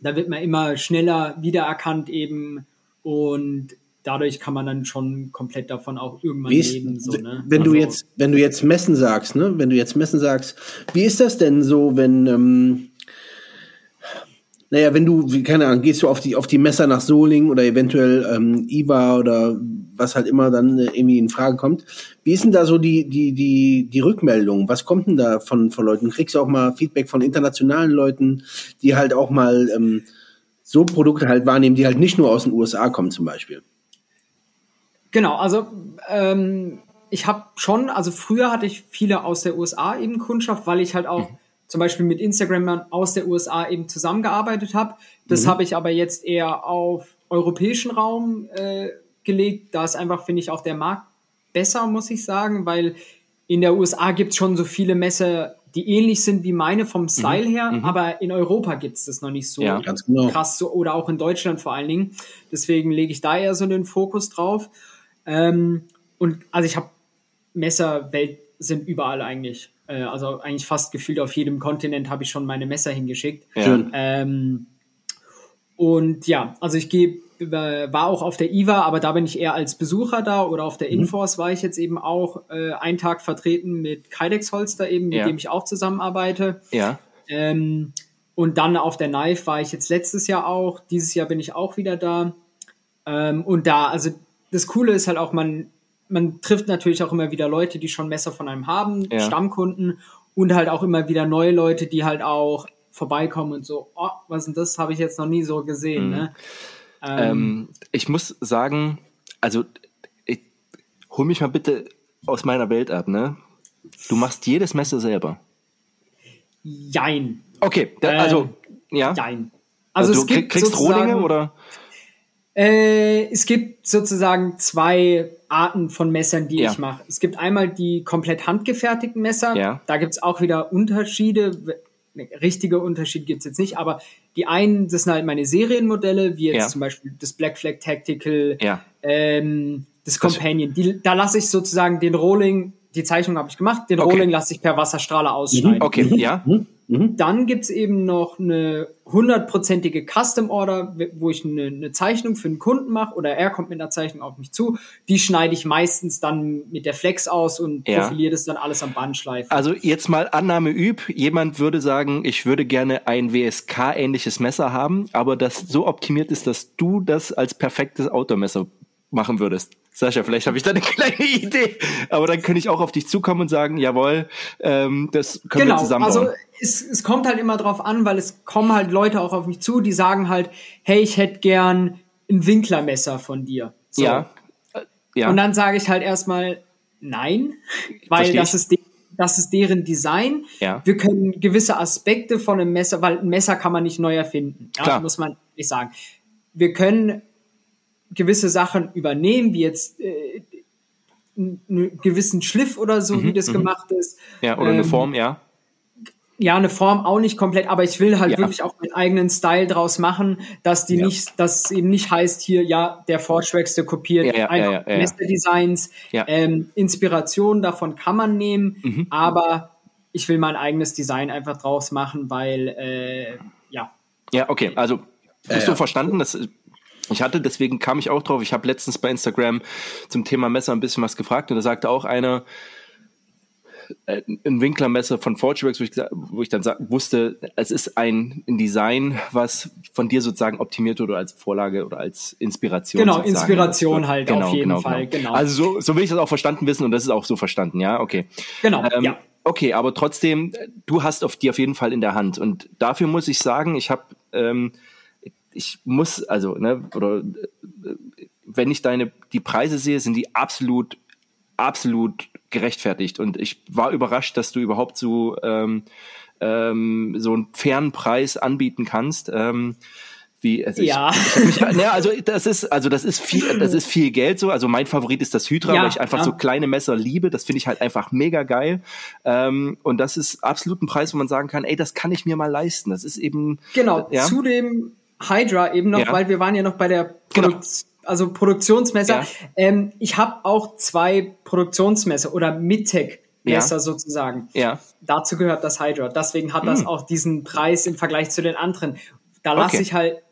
da wird man immer schneller wiedererkannt eben und dadurch kann man dann schon komplett davon auch irgendwann ist, leben. So, ne? Wenn also, du jetzt, wenn du jetzt Messen sagst, ne, wenn du jetzt Messen sagst, wie ist das denn so, wenn ähm, naja, wenn du, keine Ahnung, gehst du auf die, auf die Messer nach Solingen oder eventuell ähm, IWA oder was halt immer dann äh, irgendwie in Frage kommt. Wie ist denn da so die, die, die, die Rückmeldung? Was kommt denn da von, von Leuten? Kriegst du auch mal Feedback von internationalen Leuten, die halt auch mal ähm, so Produkte halt wahrnehmen, die halt nicht nur aus den USA kommen zum Beispiel? Genau, also ähm, ich habe schon, also früher hatte ich viele aus der USA eben Kundschaft, weil ich halt auch mhm zum Beispiel mit Instagram aus der USA eben zusammengearbeitet habe. Das mhm. habe ich aber jetzt eher auf europäischen Raum äh, gelegt. Da ist einfach, finde ich, auch der Markt besser, muss ich sagen, weil in der USA gibt es schon so viele Messer, die ähnlich sind wie meine vom Style mhm. her, mhm. aber in Europa gibt es das noch nicht so ja, genau. krass so, oder auch in Deutschland vor allen Dingen. Deswegen lege ich da eher so den Fokus drauf. Ähm, und also ich habe Messer Welt sind überall eigentlich. Äh, also eigentlich fast gefühlt auf jedem Kontinent habe ich schon meine Messer hingeschickt. Ja. Ähm, und ja, also ich gehe war auch auf der IWA, aber da bin ich eher als Besucher da oder auf der mhm. Inforce war ich jetzt eben auch äh, einen Tag vertreten mit Kydex Holster eben, mit ja. dem ich auch zusammenarbeite. Ja. Ähm, Und dann auf der Knife war ich jetzt letztes Jahr auch. Dieses Jahr bin ich auch wieder da. Ähm, und da, also das Coole ist halt auch, man, man trifft natürlich auch immer wieder Leute, die schon Messer von einem haben, ja. Stammkunden und halt auch immer wieder neue Leute, die halt auch vorbeikommen und so, oh, was ist das? Habe ich jetzt noch nie so gesehen. Mhm. Ne? Ähm, ähm, ich muss sagen, also ich, hol mich mal bitte aus meiner Welt ab, ne? Du machst jedes Messer selber. Jein. Okay, da, also äh, ja. Jein. Also, also du es kriegst Rohlinge oder? Äh, es gibt sozusagen zwei Arten von Messern, die ja. ich mache. Es gibt einmal die komplett handgefertigten Messer. Ja. Da gibt es auch wieder Unterschiede. Richtige Unterschiede gibt es jetzt nicht, aber die einen, das sind halt meine Serienmodelle, wie jetzt ja. zum Beispiel das Black Flag Tactical, ähm, das Companion. Die, da lasse ich sozusagen den Rohling, die Zeichnung habe ich gemacht, den okay. Rohling lasse ich per Wasserstrahler ausschneiden. Mhm. Okay, ja. Mhm. Dann gibt's eben noch eine hundertprozentige Custom Order, wo ich eine, eine Zeichnung für einen Kunden mache oder er kommt mit einer Zeichnung auf mich zu. Die schneide ich meistens dann mit der Flex aus und ja. profiliere das dann alles am Bandschleifen. Also jetzt mal Annahme üb. Jemand würde sagen, ich würde gerne ein WSK-ähnliches Messer haben, aber das so optimiert ist, dass du das als perfektes Automesser machen würdest. Sascha, vielleicht habe ich da eine (laughs) kleine Idee, aber dann könnte ich auch auf dich zukommen und sagen, jawohl, ähm, das können genau, wir zusammen Also es, es kommt halt immer drauf an, weil es kommen halt Leute auch auf mich zu, die sagen halt, hey, ich hätte gern ein Winklermesser von dir. So. Ja. Äh, ja. Und dann sage ich halt erstmal nein, weil das ist, das ist deren Design. Ja. Wir können gewisse Aspekte von einem Messer, weil ein Messer kann man nicht neu erfinden. Ja, Klar. muss man nicht sagen. Wir können gewisse Sachen übernehmen, wie jetzt äh, einen gewissen Schliff oder so, mhm, wie das mhm. gemacht ist. Ja, oder ähm, eine Form, ja. Ja, eine Form auch nicht komplett, aber ich will halt ja. wirklich auch meinen eigenen Style draus machen, dass die ja. nicht, dass eben nicht heißt hier, ja, der Forgeworks, kopiert ja, ja, einfach ja, ja, Designs. Ähm, Inspiration davon kann man nehmen, mhm. aber ich will mein eigenes Design einfach draus machen, weil äh, ja. Ja, okay, also bist du verstanden? Das ich hatte, deswegen kam ich auch drauf, ich habe letztens bei Instagram zum Thema Messer ein bisschen was gefragt und da sagte auch einer, äh, ein Winklermesser von Forgeworks, wo ich, wo ich dann wusste, es ist ein, ein Design, was von dir sozusagen optimiert wurde als Vorlage oder als Inspiration. Genau, Inspiration halt genau, auf jeden genau, Fall. Genau. genau. Also so, so will ich das auch verstanden wissen und das ist auch so verstanden, ja, okay. Genau, ähm, ja. Okay, aber trotzdem, du hast auf die auf jeden Fall in der Hand und dafür muss ich sagen, ich habe ähm, ich muss, also, ne, oder äh, wenn ich deine, die Preise sehe, sind die absolut, absolut gerechtfertigt. Und ich war überrascht, dass du überhaupt so, ähm, ähm, so einen fairen Preis anbieten kannst. Ähm, wie also ja. Ich, ich mich, ne, also das ist also das ist viel das ist viel Geld so also mein Favorit ist das Hydra ja, weil ich einfach ja. so kleine Messer liebe das finde ich halt einfach mega geil ähm, und das ist absolut ein Preis wo man sagen kann ey das kann ich mir mal leisten das ist eben genau ja? zudem Hydra eben noch, ja. weil wir waren ja noch bei der genau. Produk genau. also Produktionsmesser. Ja. Ähm, ich habe auch zwei Produktionsmesser oder Midtech Messer ja. sozusagen. Ja. Dazu gehört das Hydra. Deswegen hat hm. das auch diesen Preis im Vergleich zu den anderen. Da lasse okay. ich halt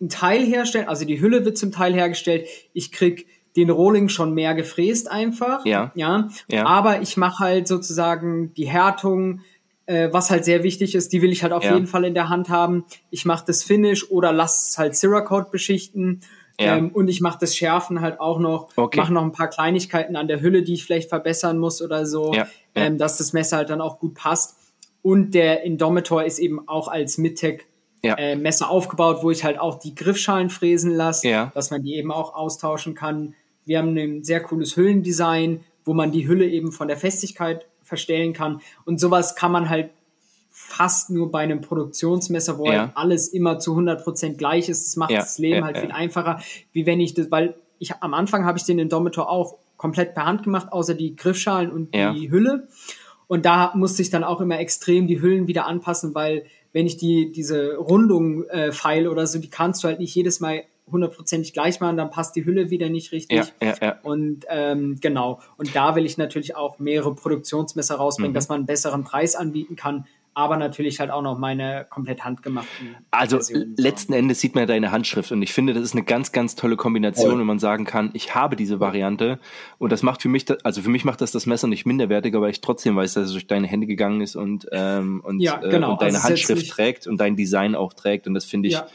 ein Teil herstellen, also die Hülle wird zum Teil hergestellt. Ich krieg den Rohling schon mehr gefräst einfach. Ja. Ja. ja. Aber ich mache halt sozusagen die Härtung, äh, was halt sehr wichtig ist, die will ich halt auf ja. jeden Fall in der Hand haben. Ich mache das Finish oder lass es halt Cerakote beschichten. Ja. Ähm, und ich mache das Schärfen halt auch noch, okay. mache noch ein paar Kleinigkeiten an der Hülle, die ich vielleicht verbessern muss oder so, ja. Ähm, dass das Messer halt dann auch gut passt. Und der Indomitor ist eben auch als Midtech ja. äh, Messer aufgebaut, wo ich halt auch die Griffschalen fräsen lasse, ja. dass man die eben auch austauschen kann. Wir haben ein sehr cooles Hüllendesign, wo man die Hülle eben von der Festigkeit verstellen kann. Und sowas kann man halt fast nur bei einem Produktionsmesser, wo ja. halt alles immer zu 100% gleich ist. Das macht ja. das Leben ja, halt viel einfacher, wie wenn ich das, weil ich am Anfang habe ich den Indomitor auch komplett per Hand gemacht, außer die Griffschalen und die Hülle. Und da musste ich dann auch immer extrem die Hüllen wieder anpassen, weil wenn ich die diese Rundung äh, feile oder so, die kannst du halt nicht jedes Mal hundertprozentig gleich machen, dann passt die Hülle wieder nicht richtig. Ja, ja, ja. Und ähm, genau. Und da will ich natürlich auch mehrere Produktionsmesser rausbringen, mhm. dass man einen besseren Preis anbieten kann, aber natürlich halt auch noch meine komplett handgemachten. Also Versionen, letzten. Endes sieht man ja deine Handschrift und ich finde, das ist eine ganz, ganz tolle Kombination, ja. wenn man sagen kann, ich habe diese Variante und das macht für mich, also für mich macht das das Messer nicht minderwertiger, weil ich trotzdem weiß, dass es durch deine Hände gegangen ist und ähm, und, ja, genau. äh, und deine also Handschrift trägt und dein Design auch trägt und das finde ich ja.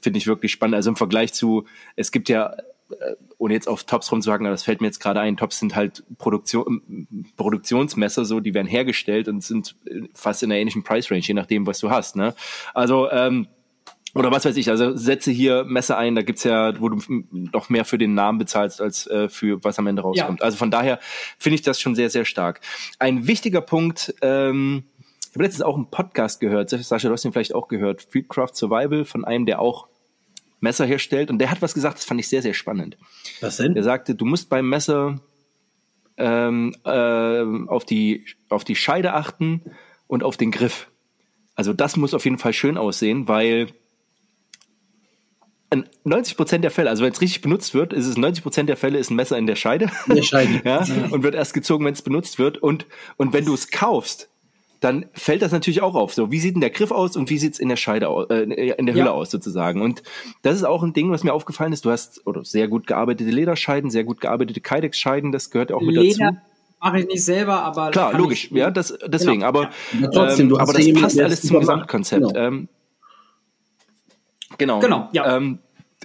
finde ich wirklich spannend. Also im Vergleich zu, es gibt ja äh, ohne jetzt auf Tops rumzuhaken, aber das fällt mir jetzt gerade ein, Tops sind halt Produktion, Produktionsmesser, so, die werden hergestellt und sind fast in der ähnlichen Price Range, je nachdem, was du hast. Ne? Also, ähm, oder was weiß ich, also setze hier Messer ein, da gibt's ja, wo du noch mehr für den Namen bezahlst, als äh, für was am Ende rauskommt. Ja. Also von daher finde ich das schon sehr, sehr stark. Ein wichtiger Punkt, ähm, ich habe letztens auch einen Podcast gehört, Sascha, du hast ihn vielleicht auch gehört, Fieldcraft Survival, von einem, der auch Messer herstellt. Und der hat was gesagt, das fand ich sehr, sehr spannend. Was denn? Der sagte, du musst beim Messer ähm, äh, auf, die, auf die Scheide achten und auf den Griff. Also das muss auf jeden Fall schön aussehen, weil 90 Prozent der Fälle, also wenn es richtig benutzt wird, ist es 90 Prozent der Fälle ist ein Messer in der Scheide. In der Scheide. (laughs) ja, und wird erst gezogen, wenn es benutzt wird. Und, und wenn du es kaufst, dann fällt das natürlich auch auf. So, wie sieht denn der Griff aus und wie sieht's in der Scheide aus, äh, in der Hülle ja. aus sozusagen? Und das ist auch ein Ding, was mir aufgefallen ist. Du hast oder sehr gut gearbeitete Lederscheiden, sehr gut gearbeitete Kydex-Scheiden, das gehört auch mit Leder. dazu mache ich nicht selber, aber klar, logisch, ja, das deswegen, genau. aber ja, trotzdem, ähm, aber das passt alles zum Gesamtkonzept. Genau. Ähm, genau. Genau, ja. Ähm,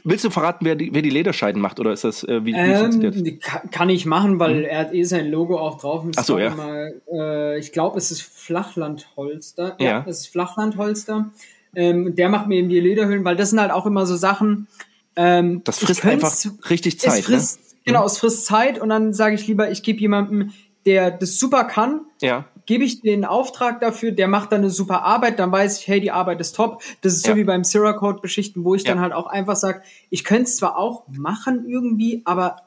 Willst du verraten, wer die, wer die Lederscheiden macht oder ist das äh, wie, wie ähm, funktioniert Kann ich machen, weil mhm. er hat eh sein Logo auch drauf. Ach so, ja. Mal, äh, ich glaube, es ist Flachlandholster. Ja, ja es ist Flachlandholster. Ähm, der macht mir eben die Lederhüllen, weil das sind halt auch immer so Sachen. Ähm, das frisst einfach richtig Zeit. Es frisst, ne? Genau, mhm. es frisst Zeit und dann sage ich lieber, ich gebe jemandem, der das super kann. Ja gebe ich den Auftrag dafür, der macht dann eine super Arbeit, dann weiß ich, hey, die Arbeit ist top. Das ist ja. so wie beim Syracode-Beschichten, wo ich ja. dann halt auch einfach sage, ich könnte es zwar auch machen irgendwie, aber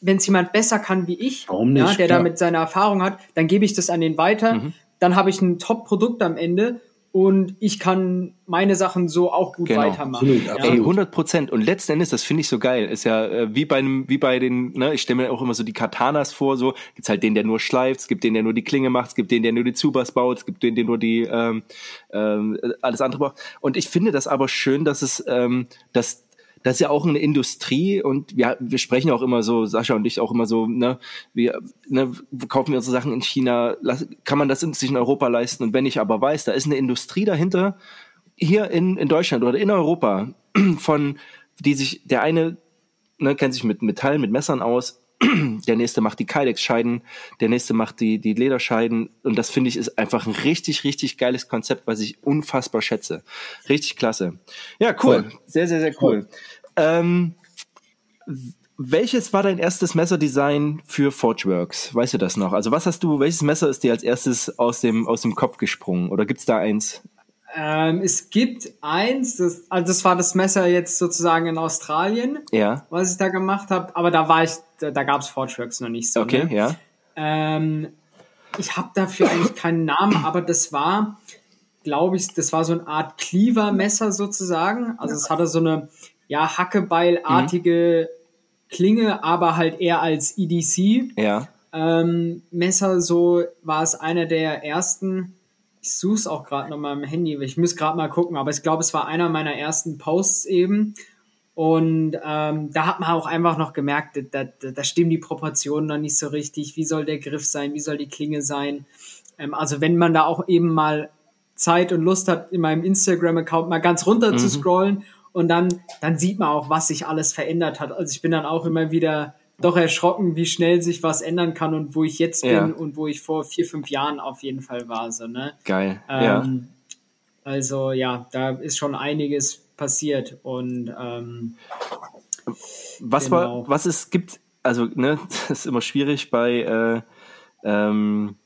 wenn es jemand besser kann wie ich, nicht, ja, der klar. damit seine Erfahrung hat, dann gebe ich das an den weiter. Mhm. Dann habe ich ein Top-Produkt am Ende und ich kann meine Sachen so auch gut genau. weitermachen. Absolut. Ey, 100 Prozent. Und letzten Endes, das finde ich so geil, ist ja äh, wie bei einem, wie bei den, ne, ich stelle mir auch immer so die Katanas vor, so gibt's halt den, der nur schleift, es gibt den, der nur die Klinge macht, es gibt den, der nur die Zubas baut, es gibt den, der nur die ähm, ähm, alles andere braucht. Und ich finde das aber schön, dass es, ähm, dass das ist ja auch eine Industrie und wir, wir sprechen auch immer so, Sascha und ich auch immer so, ne, wir ne, kaufen wir unsere Sachen in China, kann man das sich in Europa leisten? Und wenn ich aber weiß, da ist eine Industrie dahinter, hier in, in Deutschland oder in Europa, (clears throat) von, die sich, der eine ne, kennt sich mit Metall, mit Messern aus, (clears throat) der nächste macht die Kydex-Scheiden, der nächste macht die, die Lederscheiden. Und das finde ich ist einfach ein richtig, richtig geiles Konzept, was ich unfassbar schätze. Richtig klasse. Ja, cool. cool. Sehr, sehr, sehr cool. cool. Ähm, welches war dein erstes Messerdesign für Forgeworks? Weißt du das noch? Also was hast du, welches Messer ist dir als erstes aus dem, aus dem Kopf gesprungen? Oder gibt's da eins? Ähm, es gibt eins, das, also das war das Messer jetzt sozusagen in Australien, ja. was ich da gemacht habe, aber da war ich, da, da gab es Forgeworks noch nicht so. Okay, ne? ja. Ähm, ich habe dafür eigentlich keinen Namen, aber das war, glaube ich, das war so eine Art Cleaver-Messer sozusagen. Also es hatte so eine ja, Hackebeilartige mhm. Klinge, aber halt eher als EDC. Ja. Ähm, Messer, so war es einer der ersten. Ich suche es auch gerade noch mal im Handy, ich muss gerade mal gucken, aber ich glaube, es war einer meiner ersten Posts eben. Und ähm, da hat man auch einfach noch gemerkt, da, da, da stimmen die Proportionen noch nicht so richtig. Wie soll der Griff sein? Wie soll die Klinge sein? Ähm, also wenn man da auch eben mal Zeit und Lust hat, in meinem Instagram-Account mal ganz runter mhm. zu scrollen und dann, dann sieht man auch, was sich alles verändert hat. Also ich bin dann auch immer wieder doch erschrocken, wie schnell sich was ändern kann und wo ich jetzt bin ja. und wo ich vor vier, fünf Jahren auf jeden Fall war. So, ne? Geil. Ähm, ja. Also ja, da ist schon einiges passiert und ähm, was genau. war, was es gibt, also ne, (laughs) das ist immer schwierig bei äh, ähm,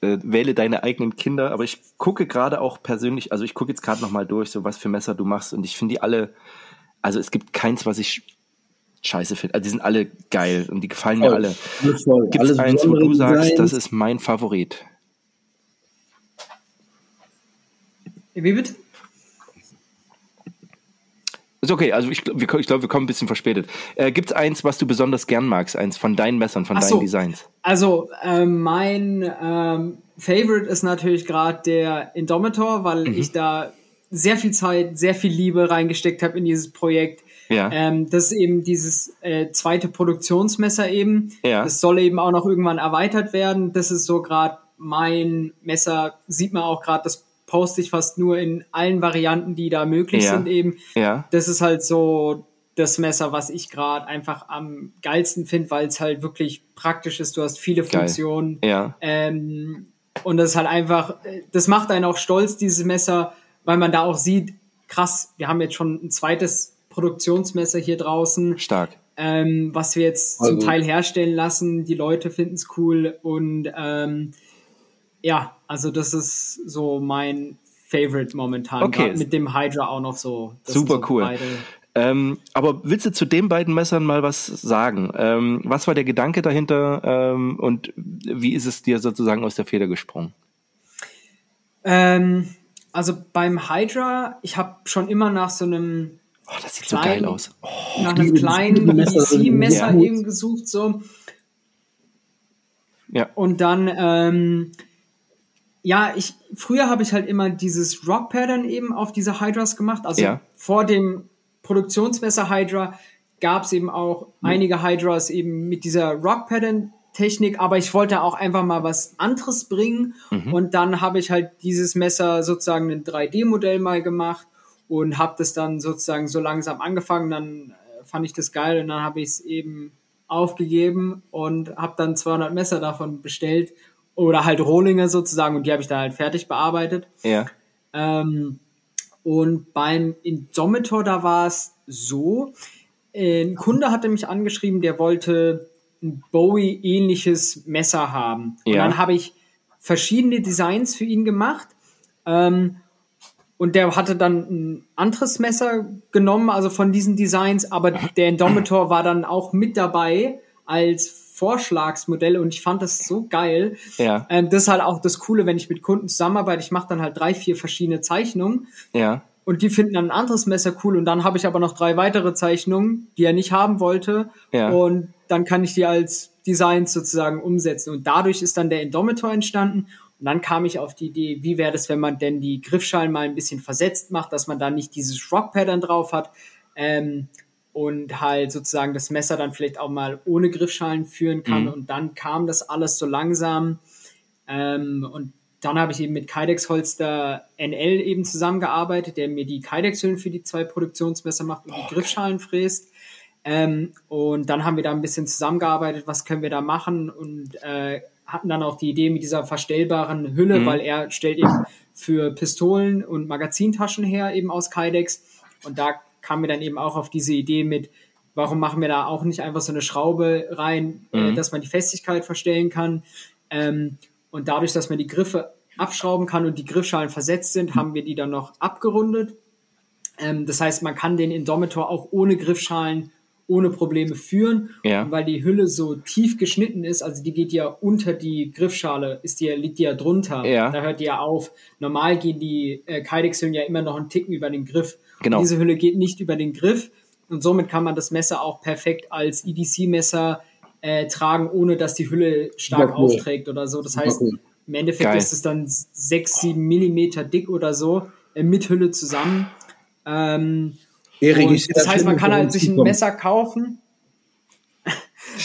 äh, wähle deine eigenen Kinder. Aber ich gucke gerade auch persönlich, also ich gucke jetzt gerade nochmal durch, so was für Messer du machst. Und ich finde die alle, also es gibt keins, was ich scheiße finde. Also die sind alle geil und die gefallen mir alle. Gibt es eins, wo du sagst, das ist mein Favorit? Wie bitte? Ist okay, also ich, ich glaube, wir kommen ein bisschen verspätet. Äh, Gibt es eins, was du besonders gern magst? Eins von deinen Messern, von Ach deinen so. Designs? Also, äh, mein ähm, Favorite ist natürlich gerade der Indomitor, weil mhm. ich da sehr viel Zeit, sehr viel Liebe reingesteckt habe in dieses Projekt. Ja. Ähm, das ist eben dieses äh, zweite Produktionsmesser eben. Ja. Das soll eben auch noch irgendwann erweitert werden. Das ist so gerade mein Messer, sieht man auch gerade, das poste ich fast nur in allen Varianten, die da möglich ja. sind eben. Ja. Das ist halt so das Messer, was ich gerade einfach am geilsten finde, weil es halt wirklich praktisch ist. Du hast viele Geil. Funktionen. Ja. Ähm, und das ist halt einfach, das macht einen auch stolz, dieses Messer, weil man da auch sieht, krass, wir haben jetzt schon ein zweites Produktionsmesser hier draußen. Stark. Ähm, was wir jetzt also. zum Teil herstellen lassen. Die Leute finden es cool und ähm, ja, also das ist so mein Favorite momentan. Okay. Mit dem Hydra auch noch so. Super so cool. Ähm, aber willst du zu den beiden Messern mal was sagen? Ähm, was war der Gedanke dahinter ähm, und wie ist es dir sozusagen aus der Feder gesprungen? Ähm, also beim Hydra, ich habe schon immer nach so einem Oh, das sieht kleinen, so geil aus. Oh, nach einem kleinen EDC-Messer ja. eben gesucht, so. Ja. Und dann, ähm, ja, ich, früher habe ich halt immer dieses Rock Pattern eben auf diese Hydras gemacht. Also ja. vor dem Produktionsmesser Hydra gab es eben auch mhm. einige Hydras eben mit dieser Rock Pattern Technik, aber ich wollte auch einfach mal was anderes bringen mhm. und dann habe ich halt dieses Messer sozusagen ein 3D-Modell mal gemacht und habe das dann sozusagen so langsam angefangen, dann äh, fand ich das geil und dann habe ich es eben aufgegeben und habe dann 200 Messer davon bestellt oder halt Rohlinge sozusagen und die habe ich dann halt fertig bearbeitet. Ja. Ähm, und beim Indomitor, da war es so, ein Kunde hatte mich angeschrieben, der wollte ein Bowie-ähnliches Messer haben. Ja. Und dann habe ich verschiedene Designs für ihn gemacht. Ähm, und der hatte dann ein anderes Messer genommen, also von diesen Designs, aber der Indomitor war dann auch mit dabei als Vorschlagsmodell und ich fand das so geil. Ja. Ähm, das ist halt auch das Coole, wenn ich mit Kunden zusammenarbeite. Ich mache dann halt drei, vier verschiedene Zeichnungen. Ja. Und die finden dann ein anderes Messer cool und dann habe ich aber noch drei weitere Zeichnungen, die er nicht haben wollte. Ja. Und dann kann ich die als Designs sozusagen umsetzen. Und dadurch ist dann der Indomitor entstanden. Und dann kam ich auf die Idee, wie wäre das, wenn man denn die Griffschalen mal ein bisschen versetzt macht, dass man da nicht dieses Rock-Pattern drauf hat. Ähm, und halt sozusagen das Messer dann vielleicht auch mal ohne Griffschalen führen kann. Mhm. Und dann kam das alles so langsam. Ähm, und dann habe ich eben mit Kydex Holster NL eben zusammengearbeitet, der mir die Kydex-Hüllen für die zwei Produktionsmesser macht und Boah, die Griffschalen fräst. Ähm, und dann haben wir da ein bisschen zusammengearbeitet, was können wir da machen und äh, hatten dann auch die Idee mit dieser verstellbaren Hülle, mhm. weil er stellt eben für Pistolen und Magazintaschen her eben aus Kydex. Und da kamen wir dann eben auch auf diese Idee mit, warum machen wir da auch nicht einfach so eine Schraube rein, äh, mhm. äh, dass man die Festigkeit verstellen kann. Ähm, und dadurch, dass man die Griffe abschrauben kann und die Griffschalen versetzt sind, haben wir die dann noch abgerundet. Ähm, das heißt, man kann den Indomitor auch ohne Griffschalen ohne Probleme führen. Ja. Und weil die Hülle so tief geschnitten ist, also die geht ja unter die Griffschale, ist die, liegt die ja drunter. Ja. Da hört die ja auf. Normal gehen die äh, Kydex-Hüllen ja immer noch einen Ticken über den Griff. Genau. Diese Hülle geht nicht über den Griff und somit kann man das Messer auch perfekt als EDC-Messer äh, tragen, ohne dass die Hülle stark cool. aufträgt oder so. Das heißt, cool. im Endeffekt Geil. ist es dann sechs, sieben Millimeter dick oder so äh, mit Hülle zusammen. Ähm, das heißt, man kann halt sich ein Messer kaufen.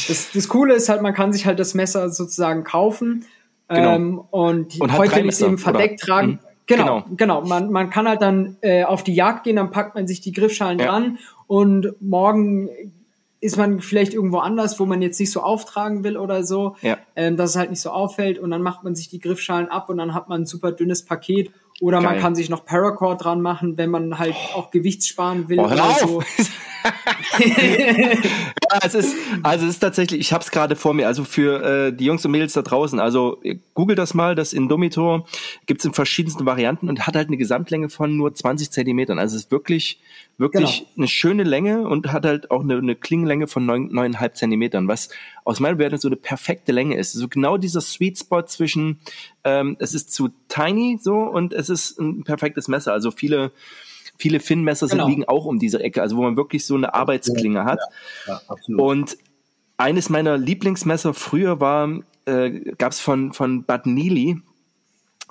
Das, das Coole ist halt, man kann sich halt das Messer sozusagen kaufen genau. ähm, und, und heute nicht eben verdeckt oder? tragen. Mhm. Genau, genau, genau. Man, man kann halt dann äh, auf die Jagd gehen, dann packt man sich die Griffschalen ja. dran und morgen ist man vielleicht irgendwo anders, wo man jetzt nicht so auftragen will oder so, ja. ähm, dass es halt nicht so auffällt und dann macht man sich die Griffschalen ab und dann hat man ein super dünnes Paket oder Geil. man kann sich noch Paracord dran machen, wenn man halt auch Gewicht sparen will oh, oder so. (laughs) ja, es ist, also es ist tatsächlich, ich habe es gerade vor mir, also für äh, die Jungs und Mädels da draußen, also google das mal, das Indomitor gibt es in verschiedensten Varianten und hat halt eine Gesamtlänge von nur 20 Zentimetern. Also es ist wirklich, wirklich genau. eine schöne Länge und hat halt auch eine, eine Klingenlänge von neuneinhalb Zentimetern, was aus meiner Bewertung so eine perfekte Länge ist. So genau dieser Sweet Spot zwischen, ähm, es ist zu tiny so und es ist ein perfektes Messer. Also viele viele Finn-Messer genau. liegen auch um diese Ecke, also wo man wirklich so eine Arbeitsklinge hat. Ja, ja, und eines meiner Lieblingsmesser früher war, äh, gab es von, von Bad Neely,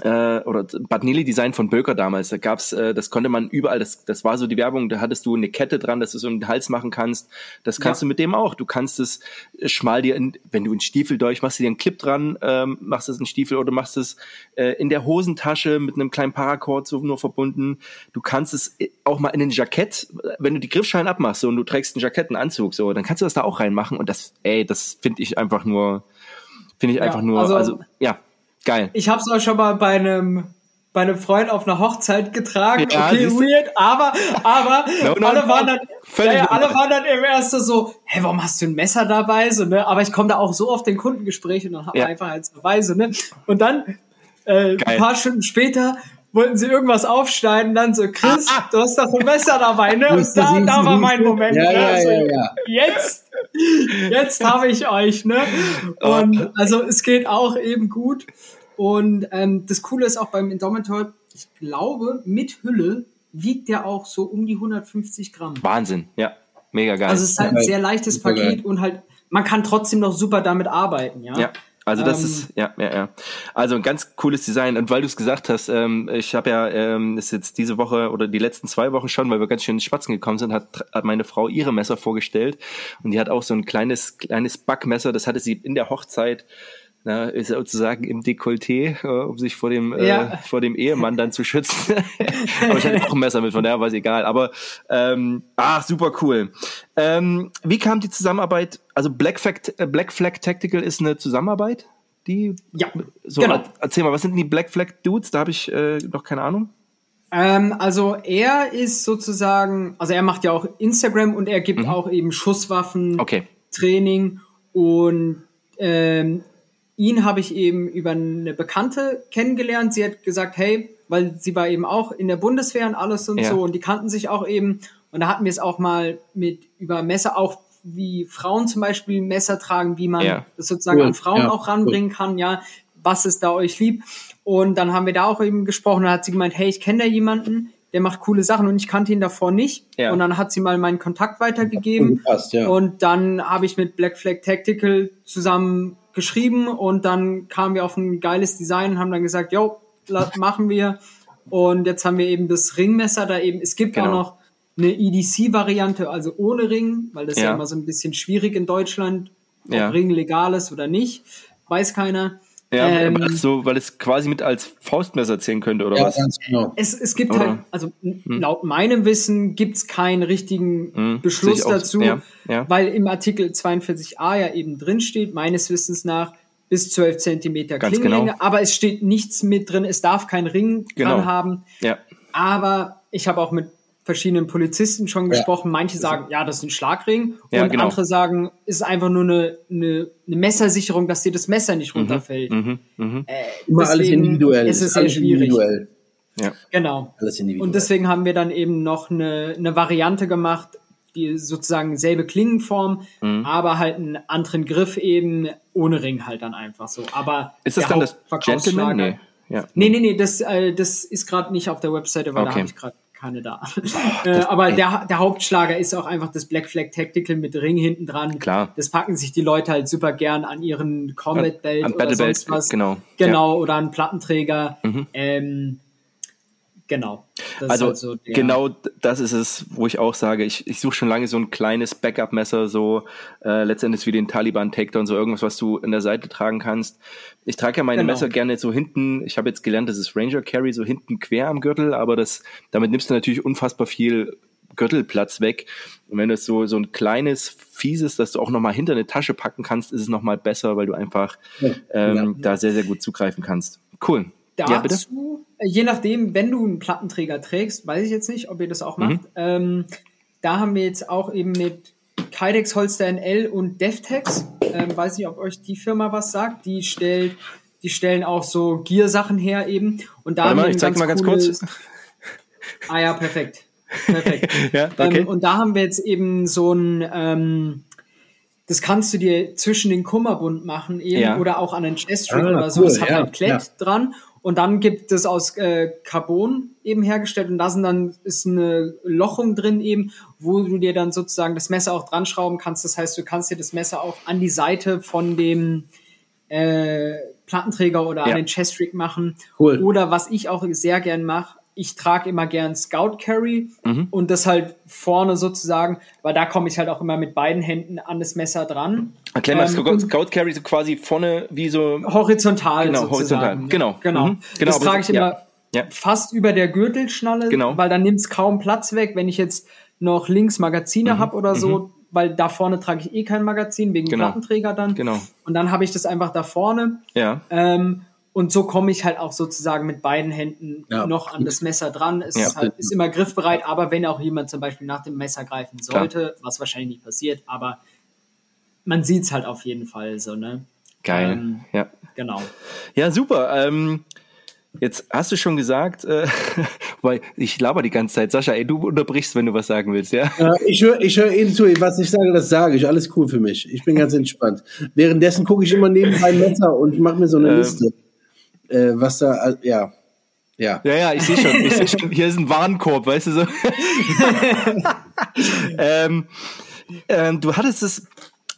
äh, oder Bad Nili Design von Böker damals. Da gab's, äh, das konnte man überall, das, das war so die Werbung, da hattest du eine Kette dran, dass du so einen Hals machen kannst. Das kannst ja. du mit dem auch. Du kannst es schmal dir, in, wenn du einen Stiefel durch, machst du dir einen Clip dran, ähm, machst es einen Stiefel oder machst es äh, in der Hosentasche mit einem kleinen Paracord so nur verbunden. Du kannst es auch mal in ein Jackett, wenn du die Griffschalen abmachst so, und du trägst einen Jackett, einen Anzug, so, dann kannst du das da auch reinmachen und das, ey, das finde ich einfach nur, finde ich einfach nur, also, also ja. Geil. Ich habe es auch schon mal bei einem bei einem Freund auf einer Hochzeit getragen. Ja, okay, weird, aber aber (laughs) no, no, alle waren dann ja, ja, alle waren dann im ersten so, hey, warum hast du ein Messer dabei so, ne? Aber ich komme da auch so auf den Kundengespräch und dann hat man einfach als Beweise, ne? Und dann äh, ein paar Stunden später wollten sie irgendwas aufschneiden, dann so, Chris, ah, ah. du hast doch ein Messer dabei, ne? (laughs) Und da, da war mein Moment. Ja, ne? ja, also, ja, ja. Jetzt, (laughs) jetzt habe ich euch, ne? Und also es geht auch eben gut. Und ähm, das Coole ist auch beim Indomitable, ich glaube, mit Hülle wiegt der auch so um die 150 Gramm. Wahnsinn, ja. Mega geil. Also es ist halt ein sehr leichtes Paket und halt, man kann trotzdem noch super damit arbeiten, ja. Ja. Also das ähm, ist ja ja ja. Also ein ganz cooles Design. Und weil du es gesagt hast, ähm, ich habe ja ähm, ist jetzt diese Woche oder die letzten zwei Wochen schon, weil wir ganz schön ins Spatzen gekommen sind, hat, hat meine Frau ihre Messer vorgestellt. Und die hat auch so ein kleines kleines Backmesser, das hatte sie in der Hochzeit na, ist sozusagen im Dekolleté, äh, um sich vor dem, äh, ja. äh, vor dem Ehemann dann zu schützen. (laughs) Aber ich hatte auch ein Messer mit, von daher war es egal. Aber ähm, ach, super cool. Ähm, wie kam die Zusammenarbeit? Also Black Flag, äh, Black Flag Tactical ist eine Zusammenarbeit? Die, ja, so, genau. Erzähl mal, was sind denn die Black Flag Dudes? Da habe ich äh, noch keine Ahnung. Ähm, also er ist sozusagen, also er macht ja auch Instagram und er gibt mhm. auch eben Schusswaffen, okay. Training und ähm, ihn habe ich eben über eine Bekannte kennengelernt. Sie hat gesagt, hey, weil sie war eben auch in der Bundeswehr und alles und ja. so und die kannten sich auch eben. Und da hatten wir es auch mal mit über Messer, auch wie Frauen zum Beispiel Messer tragen, wie man ja. das sozusagen cool. an Frauen ja. auch ranbringen cool. kann, ja, was ist da euch lieb. Und dann haben wir da auch eben gesprochen, da hat sie gemeint, hey, ich kenne da jemanden, der macht coole Sachen und ich kannte ihn davor nicht. Ja. Und dann hat sie mal meinen Kontakt weitergegeben. Passt, ja. Und dann habe ich mit Black Flag Tactical zusammen geschrieben und dann kamen wir auf ein geiles Design und haben dann gesagt, jo, machen wir. Und jetzt haben wir eben das Ringmesser da eben. Es gibt genau. auch noch eine EDC-Variante, also ohne Ring, weil das ja. ja immer so ein bisschen schwierig in Deutschland, ob ja. Ring legal ist oder nicht, weiß keiner. Ja, ähm, weil, so, weil es quasi mit als Faustmesser zählen könnte, oder ja, was? Ganz genau. Es, es gibt oder? halt, also hm. laut meinem Wissen gibt es keinen richtigen hm. Beschluss dazu, ja, ja. weil im Artikel 42a ja eben drin steht, meines Wissens nach, bis 12 Zentimeter Klingenlänge, genau. aber es steht nichts mit drin, es darf kein Ring genau. dran haben. Ja. Aber ich habe auch mit verschiedenen Polizisten schon ja. gesprochen. Manche sagen, ja, das ist ein Schlagring. Ja, und genau. andere sagen, es ist einfach nur eine, eine, eine, Messersicherung, dass dir das Messer nicht mhm. runterfällt. Mhm, mh. äh, Immer alles individuell. Es ist sehr schwierig. Individuell. Ja. Genau. Alles individuell. Und deswegen haben wir dann eben noch eine, eine Variante gemacht, die sozusagen selbe Klingenform, mhm. aber halt einen anderen Griff eben ohne Ring halt dann einfach so. Aber ist das dann das Gentleman? Nee. Ja. Nee, nee, nee, das, äh, das ist gerade nicht auf der Webseite, weil okay. da habe ich gerade keine da. (laughs) äh, aber der, der Hauptschlager ist auch einfach das Black Flag Tactical mit Ring hinten dran. Klar. Das packen sich die Leute halt super gern an ihren Combat Belt an, an oder sonst was. Genau. Genau, ja. oder an Plattenträger. Mhm. Ähm, Genau. also halt so genau das ist es, wo ich auch sage, ich, ich suche schon lange so ein kleines Backup-Messer, so äh, letztendlich wie den Taliban Takedown, so irgendwas, was du in der Seite tragen kannst. Ich trage ja meine genau. Messer gerne so hinten, ich habe jetzt gelernt, das ist Ranger Carry, so hinten quer am Gürtel, aber das damit nimmst du natürlich unfassbar viel Gürtelplatz weg. Und wenn das so so ein kleines, fieses, dass du auch nochmal hinter eine Tasche packen kannst, ist es nochmal besser, weil du einfach ja, ähm, ja. da sehr, sehr gut zugreifen kannst. Cool. Dazu, ja, je nachdem, wenn du einen Plattenträger trägst, weiß ich jetzt nicht, ob ihr das auch macht. Mhm. Ähm, da haben wir jetzt auch eben mit Kydex Holster NL und Devtex, ähm, weiß nicht, ob euch die Firma was sagt, die stellt, die stellen auch so Gear-Sachen her eben. Und da Warte mal, ich zeig mal ganz kurz. Ah ja, perfekt. Perfekt. (laughs) ja, okay. Ähm, und da haben wir jetzt eben so ein, ähm, das kannst du dir zwischen den Kummerbund machen eben ja. oder auch an den Chestring ah, oder so. Cool. Das hat ja, ein Klett ja. dran Und dann gibt es aus äh, Carbon eben hergestellt und da sind dann ist eine Lochung drin eben, wo du dir dann sozusagen das Messer auch dran schrauben kannst. Das heißt, du kannst dir das Messer auch an die Seite von dem äh, Plattenträger oder ja. an den Chest Rig machen. Cool. Oder was ich auch sehr gern mache, ich trage immer gern Scout Carry mhm. und das halt vorne sozusagen, weil da komme ich halt auch immer mit beiden Händen an das Messer dran. Erklär mal, ähm, Scout Carry so quasi vorne wie so horizontal genau, horizontal, genau, genau. Mhm. genau das trage ich immer ja. fast über der Gürtelschnalle, genau. weil dann nimmt es kaum Platz weg, wenn ich jetzt noch links Magazine mhm. habe oder so, mhm. weil da vorne trage ich eh kein Magazin wegen genau. Plattenträger dann. Genau. Und dann habe ich das einfach da vorne. Ja. Ähm, und so komme ich halt auch sozusagen mit beiden Händen ja. noch an das Messer dran. Es ja. ist, halt, ist immer griffbereit, aber wenn auch jemand zum Beispiel nach dem Messer greifen sollte, Klar. was wahrscheinlich nicht passiert, aber man sieht es halt auf jeden Fall so, ne? Geil. Ähm, ja. Genau. Ja, super. Ähm, jetzt hast du schon gesagt, äh, (laughs) weil ich laber die ganze Zeit. Sascha, ey, du unterbrichst, wenn du was sagen willst, ja? ja ich höre ich hör Ihnen zu. Was ich sage, das sage ich. Alles cool für mich. Ich bin ganz entspannt. Währenddessen gucke ich immer neben mein Messer und mache mir so eine ähm, Liste äh, was da, ja. Ja. Ja, ja, ich sehe schon, ich seh schon, hier ist ein Warenkorb, weißt du so. (laughs) ähm, ähm, du hattest es,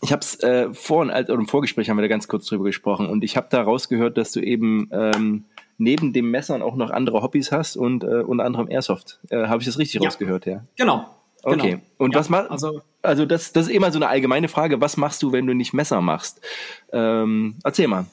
ich habe es äh, vor und im Vorgespräch haben wir da ganz kurz drüber gesprochen und ich habe da rausgehört, dass du eben ähm, neben dem Messern auch noch andere Hobbys hast und äh, unter anderem Airsoft. Äh, habe ich das richtig ja. rausgehört, ja? Genau. Okay. Genau. Und ja, was machst also, also das, das ist immer so eine allgemeine Frage. Was machst du, wenn du nicht Messer machst? Ähm, erzähl mal.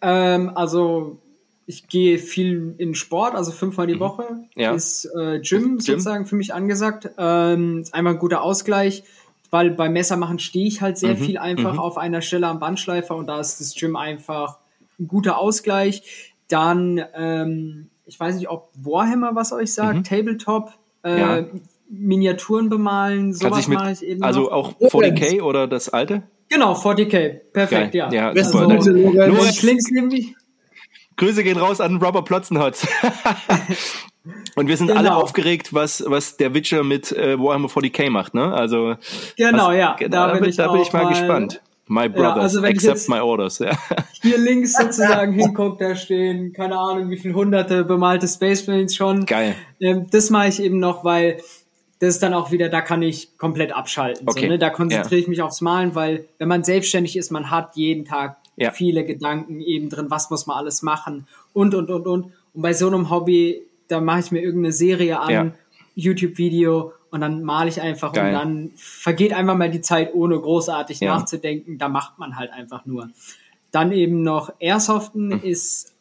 Ähm, also ich gehe viel in Sport, also fünfmal die mhm. Woche ja. ist äh, Gym, Gym, sozusagen für mich angesagt. Ähm, ist einmal ein guter Ausgleich, weil beim Messermachen stehe ich halt sehr mhm. viel einfach mhm. auf einer Stelle am Bandschleifer und da ist das Gym einfach ein guter Ausgleich. Dann, ähm, ich weiß nicht, ob Warhammer was euch sagt, mhm. Tabletop, äh, ja. Miniaturen bemalen, sowas mache ich eben. Also noch. auch 40k oder das alte? Genau, 40k. Perfekt, Geil. ja. ja also, super. Lorenz, links nämlich. Grüße gehen raus an Robert Plotzenhotz. (laughs) Und wir sind genau. alle aufgeregt, was, was der Witcher mit äh, Warhammer 40k macht, ne? Also. Genau, was, ja. Da, da, bin ich, da bin ich mal, mal gespannt. My brothers, ja, also accept my orders. Ja. (laughs) Hier links sozusagen hinguckt, da stehen, keine Ahnung, wie viele hunderte bemalte Spaceplanes schon. Geil. Ähm, das mache ich eben noch, weil das ist dann auch wieder, da kann ich komplett abschalten. Okay. So, ne? Da konzentriere ja. ich mich aufs Malen, weil wenn man selbstständig ist, man hat jeden Tag ja. viele Gedanken eben drin, was muss man alles machen und, und, und, und. Und bei so einem Hobby, da mache ich mir irgendeine Serie an, ja. YouTube-Video und dann male ich einfach Geil. und dann vergeht einfach mal die Zeit, ohne großartig ja. nachzudenken. Da macht man halt einfach nur. Dann eben noch Airsoften mhm. ist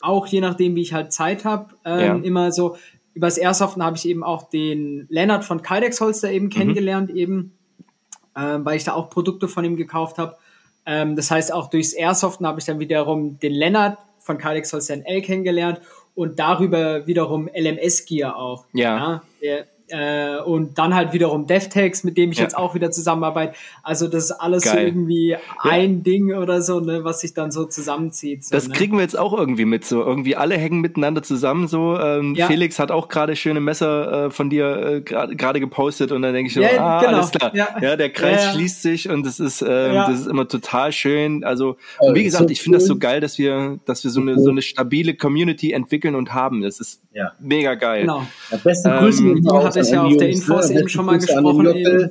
auch je nachdem, wie ich halt Zeit habe, ähm, immer so, übers Airsoften habe ich eben auch den Lennart von Kydex Holster eben mhm. kennengelernt, eben, äh, weil ich da auch Produkte von ihm gekauft habe. Ähm, das heißt, auch durchs Airsoften habe ich dann wiederum den Lennart von Kydex Holster NL kennengelernt und darüber wiederum LMS Gear auch. Ja. ja der, äh, und dann halt wiederum DevTex, mit dem ich ja. jetzt auch wieder zusammenarbeite. Also das ist alles Geil. so irgendwie ja. ein Ding oder so, ne, was sich dann so zusammenzieht. So, das ne? kriegen wir jetzt auch irgendwie mit. So irgendwie alle hängen miteinander zusammen. So ähm, ja. Felix hat auch gerade schöne Messer äh, von dir äh, gerade gepostet und dann denke ich so, ah, genau. alles klar. Ja, der Kreis schließt sich und das ist ähm, das ist immer total schön. Also und wie gesagt, so ich finde cool. das so geil, dass wir dass wir so eine so eine stabile Community entwickeln und haben. Das ist mega geil. Genau. Ja, beste Grüße ähm, hatte ich ja auf der Infos ne? eben schon mal gesprochen.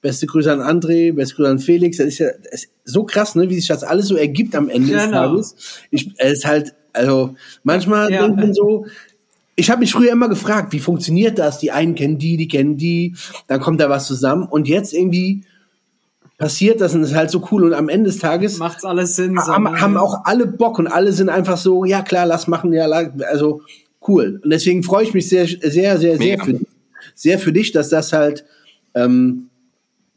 Beste Grüße an André, beste Grüße an Felix. Das ist ja das ist so krass, ne, wie sich das alles so ergibt am Ende genau. des Tages. Ich, es ist halt, also manchmal ja. denkt man so, ich habe mich früher immer gefragt, wie funktioniert das? Die einen kennen die, die kennen die, dann kommt da was zusammen und jetzt irgendwie passiert das und es ist halt so cool und am Ende des Tages macht's alles Sinn. Haben, so, haben auch alle Bock und alle sind einfach so, ja klar, lass machen, ja, also cool. Und deswegen freue ich mich sehr, sehr, sehr, sehr für dich sehr für dich, dass das halt, ähm,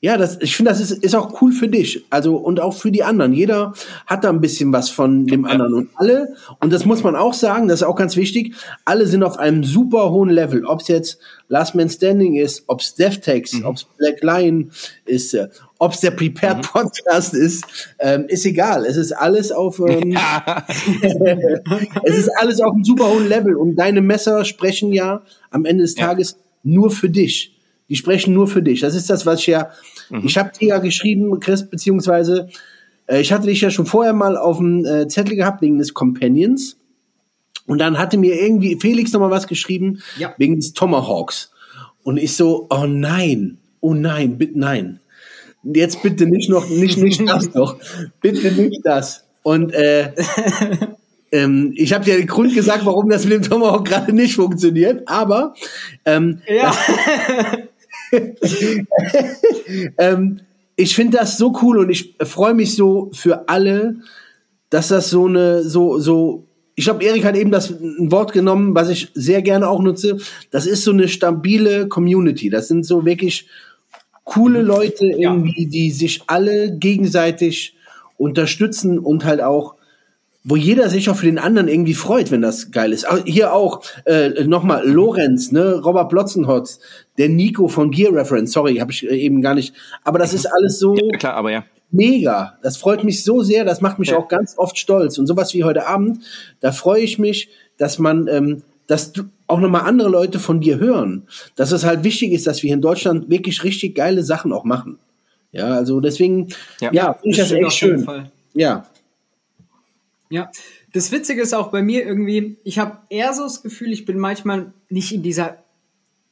ja, das, ich finde, das ist, ist auch cool für dich. Also, und auch für die anderen. Jeder hat da ein bisschen was von dem anderen. Und alle, und das muss man auch sagen, das ist auch ganz wichtig, alle sind auf einem super hohen Level. Ob es jetzt Last Man Standing ist, ob es DevTex, mhm. ob es Black Lion ist, äh, ob es der Prepared mhm. Podcast ist, ähm, ist egal. Es ist alles auf, (laughs) ähm, ja. (laughs) es ist alles auf einem super hohen Level. Und deine Messer sprechen ja am Ende des ja. Nur für dich. Die sprechen nur für dich. Das ist das, was ich ja, mhm. ich habe dir ja geschrieben, Chris, beziehungsweise äh, ich hatte dich ja schon vorher mal auf dem äh, Zettel gehabt wegen des Companions. Und dann hatte mir irgendwie Felix nochmal was geschrieben ja. wegen des Tomahawks. Und ich so, oh nein, oh nein, bitte nein. Jetzt bitte nicht noch, nicht, nicht das (laughs) doch. Bitte nicht das. Und äh, (laughs) ähm, ich habe dir den Grund gesagt, warum das mit dem Tomahawk gerade nicht funktioniert, aber ähm, ja. (laughs) ähm, ich finde das so cool und ich freue mich so für alle, dass das so eine, so, so, ich glaube, Erik hat eben das ein Wort genommen, was ich sehr gerne auch nutze. Das ist so eine stabile Community. Das sind so wirklich coole mhm. Leute irgendwie, ja. die sich alle gegenseitig unterstützen und halt auch wo jeder sich auch für den anderen irgendwie freut, wenn das geil ist. Hier auch äh, nochmal Lorenz, ne, Robert Plotzenhotz, der Nico von Gear Reference, sorry, habe ich äh, eben gar nicht. Aber das ist alles so ja, klar, aber ja. mega. Das freut mich so sehr, das macht mich ja. auch ganz oft stolz. Und sowas wie heute Abend, da freue ich mich, dass man, ähm, dass du auch nochmal andere Leute von dir hören. Dass es halt wichtig ist, dass wir in Deutschland wirklich richtig geile Sachen auch machen. Ja, also deswegen, ja, ja finde ich das echt schön. Ja. Ja, das Witzige ist auch bei mir irgendwie, ich habe eher so das Gefühl, ich bin manchmal nicht in dieser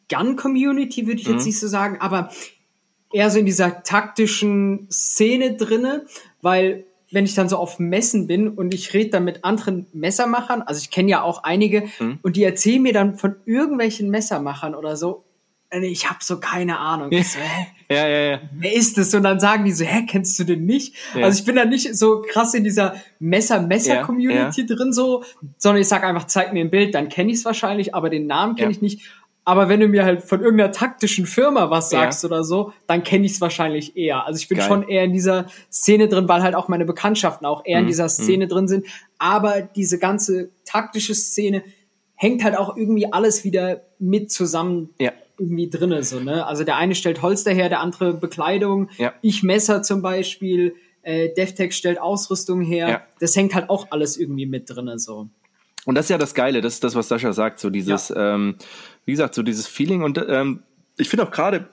Gun-Community, würde ich mhm. jetzt nicht so sagen, aber eher so in dieser taktischen Szene drinne, weil wenn ich dann so auf Messen bin und ich rede dann mit anderen Messermachern, also ich kenne ja auch einige, mhm. und die erzählen mir dann von irgendwelchen Messermachern oder so, ich habe so keine Ahnung. Ich so, hä? (laughs) Ja, ja, ja. Wer ist das? Und dann sagen die so, hä, kennst du den nicht? Ja. Also ich bin da nicht so krass in dieser Messer-Messer-Community ja, ja. drin so, sondern ich sag einfach, zeig mir ein Bild, dann kenne ich es wahrscheinlich, aber den Namen kenne ich nicht. Aber wenn du mir halt von irgendeiner taktischen Firma was sagst oder so, dann kenne ich es wahrscheinlich eher. Also ich bin Geil. schon eher in dieser Szene drin, weil halt auch meine Bekanntschaften auch eher mhm. in dieser mhm. Szene mhm. drin sind. Aber diese ganze taktische Szene hängt halt auch irgendwie alles wieder mit zusammen. Ja irgendwie drinne, so, ne? Also der eine stellt Holster her, der andere Bekleidung, ja. ich Messer zum Beispiel, äh, DevTech stellt Ausrüstung her. Ja. Das hängt halt auch alles irgendwie mit drinne, so. Und das ist ja das Geile, das ist das, was Sascha sagt, so dieses, ja. ähm, wie gesagt, so dieses Feeling und ähm, ich finde auch gerade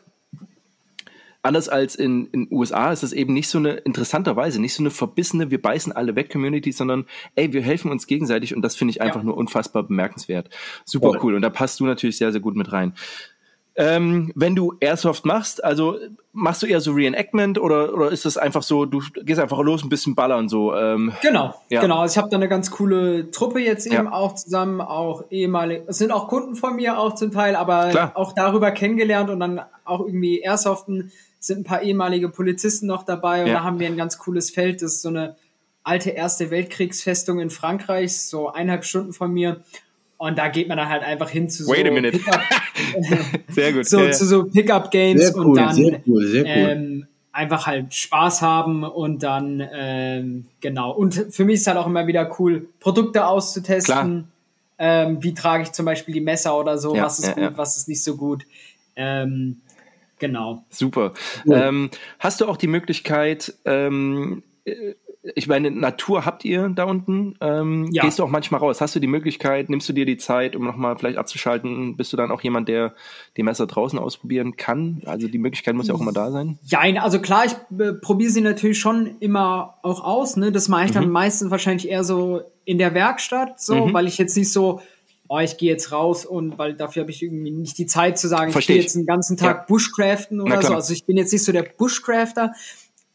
anders als in in USA ist es eben nicht so eine interessanterweise nicht so eine verbissene wir beißen alle weg Community, sondern ey wir helfen uns gegenseitig und das finde ich einfach ja. nur unfassbar bemerkenswert. Super cool und da passt du natürlich sehr sehr gut mit rein. Ähm, wenn du Airsoft machst, also machst du eher so Reenactment oder, oder ist das einfach so, du gehst einfach los, ein bisschen ballern so? Ähm, genau, ja. genau. Also ich habe da eine ganz coole Truppe jetzt eben ja. auch zusammen, auch ehemalige, es sind auch Kunden von mir auch zum Teil, aber Klar. auch darüber kennengelernt und dann auch irgendwie Airsoften sind ein paar ehemalige Polizisten noch dabei und ja. da haben wir ein ganz cooles Feld, das ist so eine alte Erste Weltkriegsfestung in Frankreich, so eineinhalb Stunden von mir. Und da geht man dann halt einfach hin zu so Wait a minute. (laughs) sehr gut. So, ja, zu so Pickup-Games cool, und dann sehr cool, sehr cool. Ähm, einfach halt Spaß haben und dann ähm, genau. Und für mich ist halt auch immer wieder cool, Produkte auszutesten. Ähm, wie trage ich zum Beispiel die Messer oder so, ja, was ist ja, gut, was ist nicht so gut. Ähm, genau. Super. Ähm, hast du auch die Möglichkeit, ähm, ich meine, Natur habt ihr da unten. Ähm, ja. Gehst du auch manchmal raus? Hast du die Möglichkeit, nimmst du dir die Zeit, um nochmal vielleicht abzuschalten? Bist du dann auch jemand, der die Messer draußen ausprobieren kann? Also die Möglichkeit muss ja auch immer da sein. Ja, also klar, ich äh, probiere sie natürlich schon immer auch aus. Ne? Das mache ich dann mhm. meistens wahrscheinlich eher so in der Werkstatt, so, mhm. weil ich jetzt nicht so, oh, ich gehe jetzt raus und weil dafür habe ich irgendwie nicht die Zeit zu sagen, Versteh ich gehe jetzt den ganzen Tag ja. Bushcraften oder so. Also ich bin jetzt nicht so der Bushcrafter.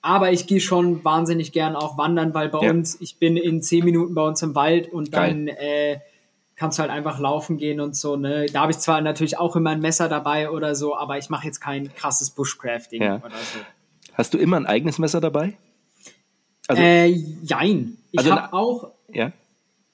Aber ich gehe schon wahnsinnig gern auch wandern, weil bei ja. uns, ich bin in zehn Minuten bei uns im Wald und dann äh, kannst du halt einfach laufen gehen und so. Ne? Da habe ich zwar natürlich auch immer ein Messer dabei oder so, aber ich mache jetzt kein krasses Bushcrafting ja. oder so. Hast du immer ein eigenes Messer dabei? Also, äh, jein. Ich also habe auch. Ja.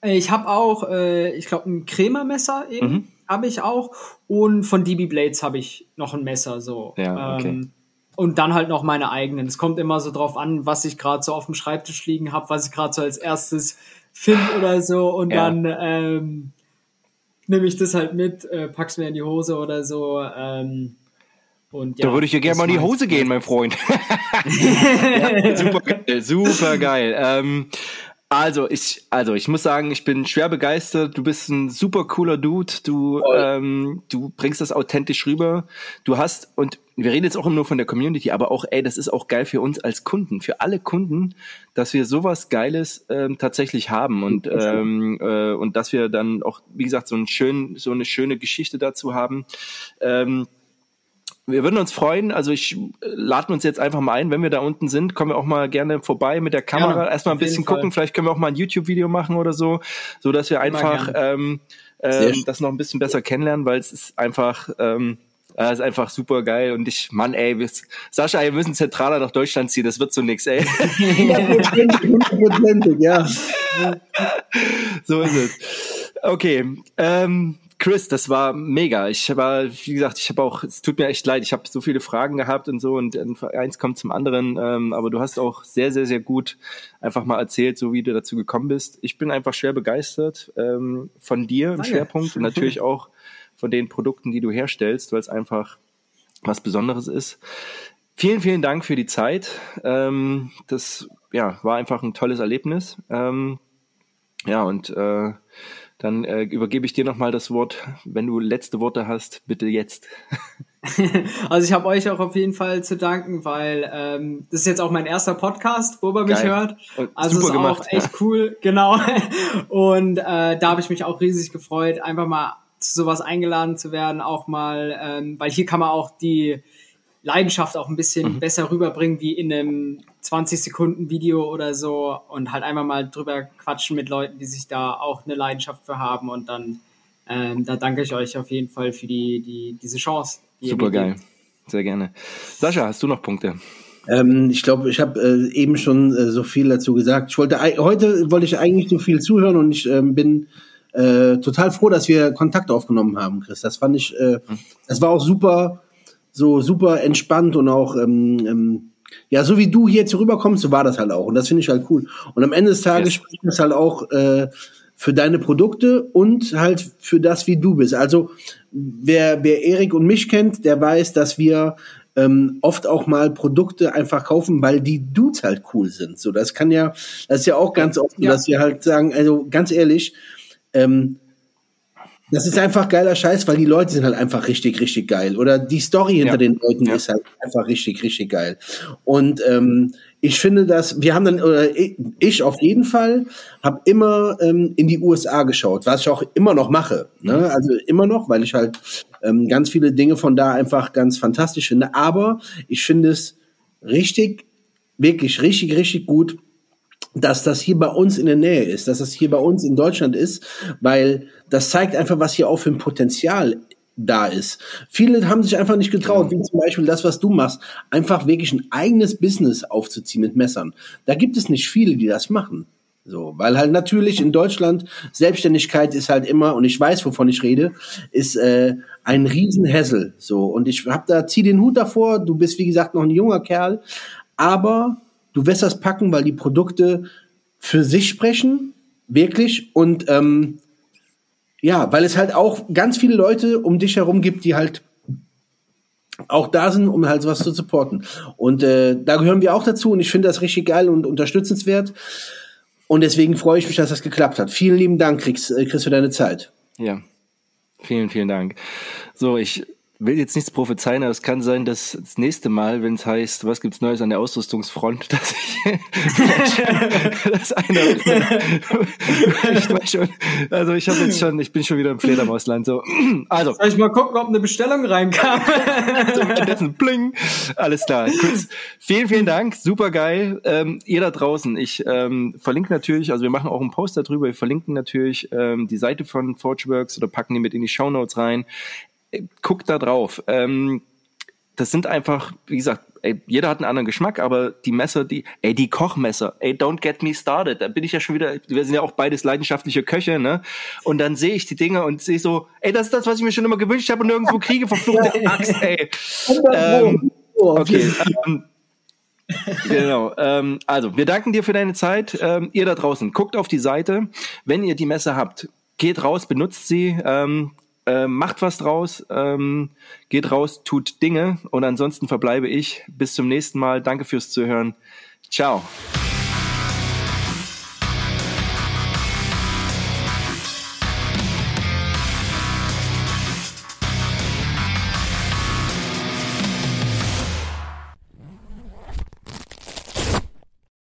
Äh, ich habe auch, äh, ich glaube, ein Crema-Messer eben. Mhm. Habe ich auch. Und von DB Blades habe ich noch ein Messer. So. Ja, okay. Ähm, und dann halt noch meine eigenen. Es kommt immer so drauf an, was ich gerade so auf dem Schreibtisch liegen habe, was ich gerade so als erstes finde oder so. Und ja. dann ähm, nehme ich das halt mit, äh, pack's mir in die Hose oder so. Ähm, und ja, da würde ich ja gerne mal in die Hose gehen, mein Freund. (laughs) ja, (laughs) super geil. Super geil. Ähm, Also ich, also ich muss sagen, ich bin schwer begeistert. Du bist ein super cooler Dude. Du, ähm, du bringst das authentisch rüber. Du hast und wir reden jetzt auch immer nur von der Community, aber auch, ey, das ist auch geil für uns als Kunden, für alle Kunden, dass wir sowas Geiles ähm, tatsächlich haben und ähm, äh, und dass wir dann auch, wie gesagt, so ein schön, so eine schöne Geschichte dazu haben. Ähm, wir würden uns freuen, also ich äh, laden uns jetzt einfach mal ein, wenn wir da unten sind, kommen wir auch mal gerne vorbei mit der Kamera, ja, erstmal ein bisschen gucken, vielleicht können wir auch mal ein YouTube-Video machen oder so, so dass wir einfach ähm, ähm, das noch ein bisschen besser kennenlernen, weil es ist einfach ähm, das ist einfach super geil. Und ich, Mann, ey, wir, Sascha, wir müssen zentraler nach Deutschland ziehen, das wird so nix, ey. Hundertprozentig, ja. (laughs) so ist es. Okay, ähm, Chris, das war mega. Ich war, wie gesagt, ich habe auch, es tut mir echt leid, ich habe so viele Fragen gehabt und so und eins kommt zum anderen. Ähm, aber du hast auch sehr, sehr, sehr gut einfach mal erzählt, so wie du dazu gekommen bist. Ich bin einfach schwer begeistert ähm, von dir im Schwerpunkt und (laughs) natürlich auch von den Produkten, die du herstellst, weil es einfach was Besonderes ist. Vielen, vielen Dank für die Zeit. Ähm, das ja, war einfach ein tolles Erlebnis. Ähm, ja, und äh, dann äh, übergebe ich dir nochmal das Wort. Wenn du letzte Worte hast, bitte jetzt. (laughs) also ich habe euch auch auf jeden Fall zu danken, weil ähm, das ist jetzt auch mein erster Podcast, wo man mich hört. Also Super ist gemacht, auch echt ja. cool, (laughs) genau. Und äh, da habe ich mich auch riesig gefreut, einfach mal zu sowas eingeladen zu werden, auch mal, ähm, weil hier kann man auch die Leidenschaft auch ein bisschen mhm. besser rüberbringen wie in einem 20 Sekunden Video oder so und halt einfach mal drüber quatschen mit Leuten, die sich da auch eine Leidenschaft für haben und dann ähm, da danke ich euch auf jeden Fall für die, die diese Chance. Die Super geil, sehr gerne. Sascha, hast du noch Punkte? Ähm, ich glaube, ich habe äh, eben schon äh, so viel dazu gesagt. Ich wollte heute wollte ich eigentlich so viel zuhören und ich ähm, bin äh, total froh, dass wir Kontakt aufgenommen haben, Chris. Das fand ich, äh, mhm. das war auch super so super entspannt und auch ähm, ähm, ja, so wie du hier jetzt rüberkommst, so war das halt auch. Und das finde ich halt cool. Und am Ende des Tages yes. spricht das halt auch äh, für deine Produkte und halt für das, wie du bist. Also wer, wer Erik und mich kennt, der weiß, dass wir ähm, oft auch mal Produkte einfach kaufen, weil die Dudes halt cool sind. So, das kann ja, das ist ja auch ganz oft, ja. dass wir halt sagen, also ganz ehrlich, ähm, das ist einfach geiler Scheiß, weil die Leute sind halt einfach richtig, richtig geil. Oder die Story hinter ja. den Leuten ja. ist halt einfach richtig, richtig geil. Und ähm, ich finde, dass wir haben dann, oder ich auf jeden Fall, habe immer ähm, in die USA geschaut, was ich auch immer noch mache. Ne? Mhm. Also immer noch, weil ich halt ähm, ganz viele Dinge von da einfach ganz fantastisch finde. Aber ich finde es richtig, wirklich richtig, richtig gut, dass das hier bei uns in der Nähe ist, dass das hier bei uns in Deutschland ist, weil das zeigt einfach, was hier auch für ein Potenzial da ist. Viele haben sich einfach nicht getraut, wie zum Beispiel das, was du machst, einfach wirklich ein eigenes Business aufzuziehen mit Messern. Da gibt es nicht viele, die das machen. So, weil halt natürlich in Deutschland Selbstständigkeit ist halt immer, und ich weiß, wovon ich rede, ist äh, ein Riesenhässel. So, und ich hab da, zieh den Hut davor, du bist wie gesagt noch ein junger Kerl, aber du wirst das packen, weil die Produkte für sich sprechen, wirklich. Und ähm, ja, weil es halt auch ganz viele Leute um dich herum gibt, die halt auch da sind, um halt was zu supporten. Und äh, da gehören wir auch dazu und ich finde das richtig geil und unterstützenswert. Und deswegen freue ich mich, dass das geklappt hat. Vielen lieben Dank, Chris, äh, Chris für deine Zeit. Ja, vielen, vielen Dank. So, ich will jetzt nichts prophezeien, aber es kann sein, dass das nächste Mal, wenn es heißt, was gibt's Neues an der Ausrüstungsfront, (laughs) dass ich (laughs) das eine ich weiß schon, also ich habe jetzt schon, ich bin schon wieder im Fledermausland so. Also, soll ich mal gucken, ob eine Bestellung reinkam? (laughs) also, bling. Alles klar. Kurz, vielen, vielen Dank, super geil. Ähm, ihr da draußen, ich ähm, verlinke natürlich, also wir machen auch einen Post darüber, wir verlinken natürlich ähm, die Seite von Forgeworks oder packen die mit in die Show Notes rein guckt da drauf. Ähm, das sind einfach, wie gesagt, ey, jeder hat einen anderen Geschmack, aber die Messer, die, ey, die Kochmesser, ey, don't get me started. Da bin ich ja schon wieder, wir sind ja auch beides leidenschaftliche Köche, ne? Und dann sehe ich die Dinge und sehe so, ey, das ist das, was ich mir schon immer gewünscht habe und nirgendwo kriege, verfluchte (laughs) Axt, ey. Ähm, okay. Ähm, genau. Ähm, also, wir danken dir für deine Zeit. Ähm, ihr da draußen, guckt auf die Seite. Wenn ihr die Messe habt, geht raus, benutzt sie. Ähm, äh, macht was draus, ähm, geht raus, tut Dinge und ansonsten verbleibe ich. Bis zum nächsten Mal. Danke fürs Zuhören. Ciao.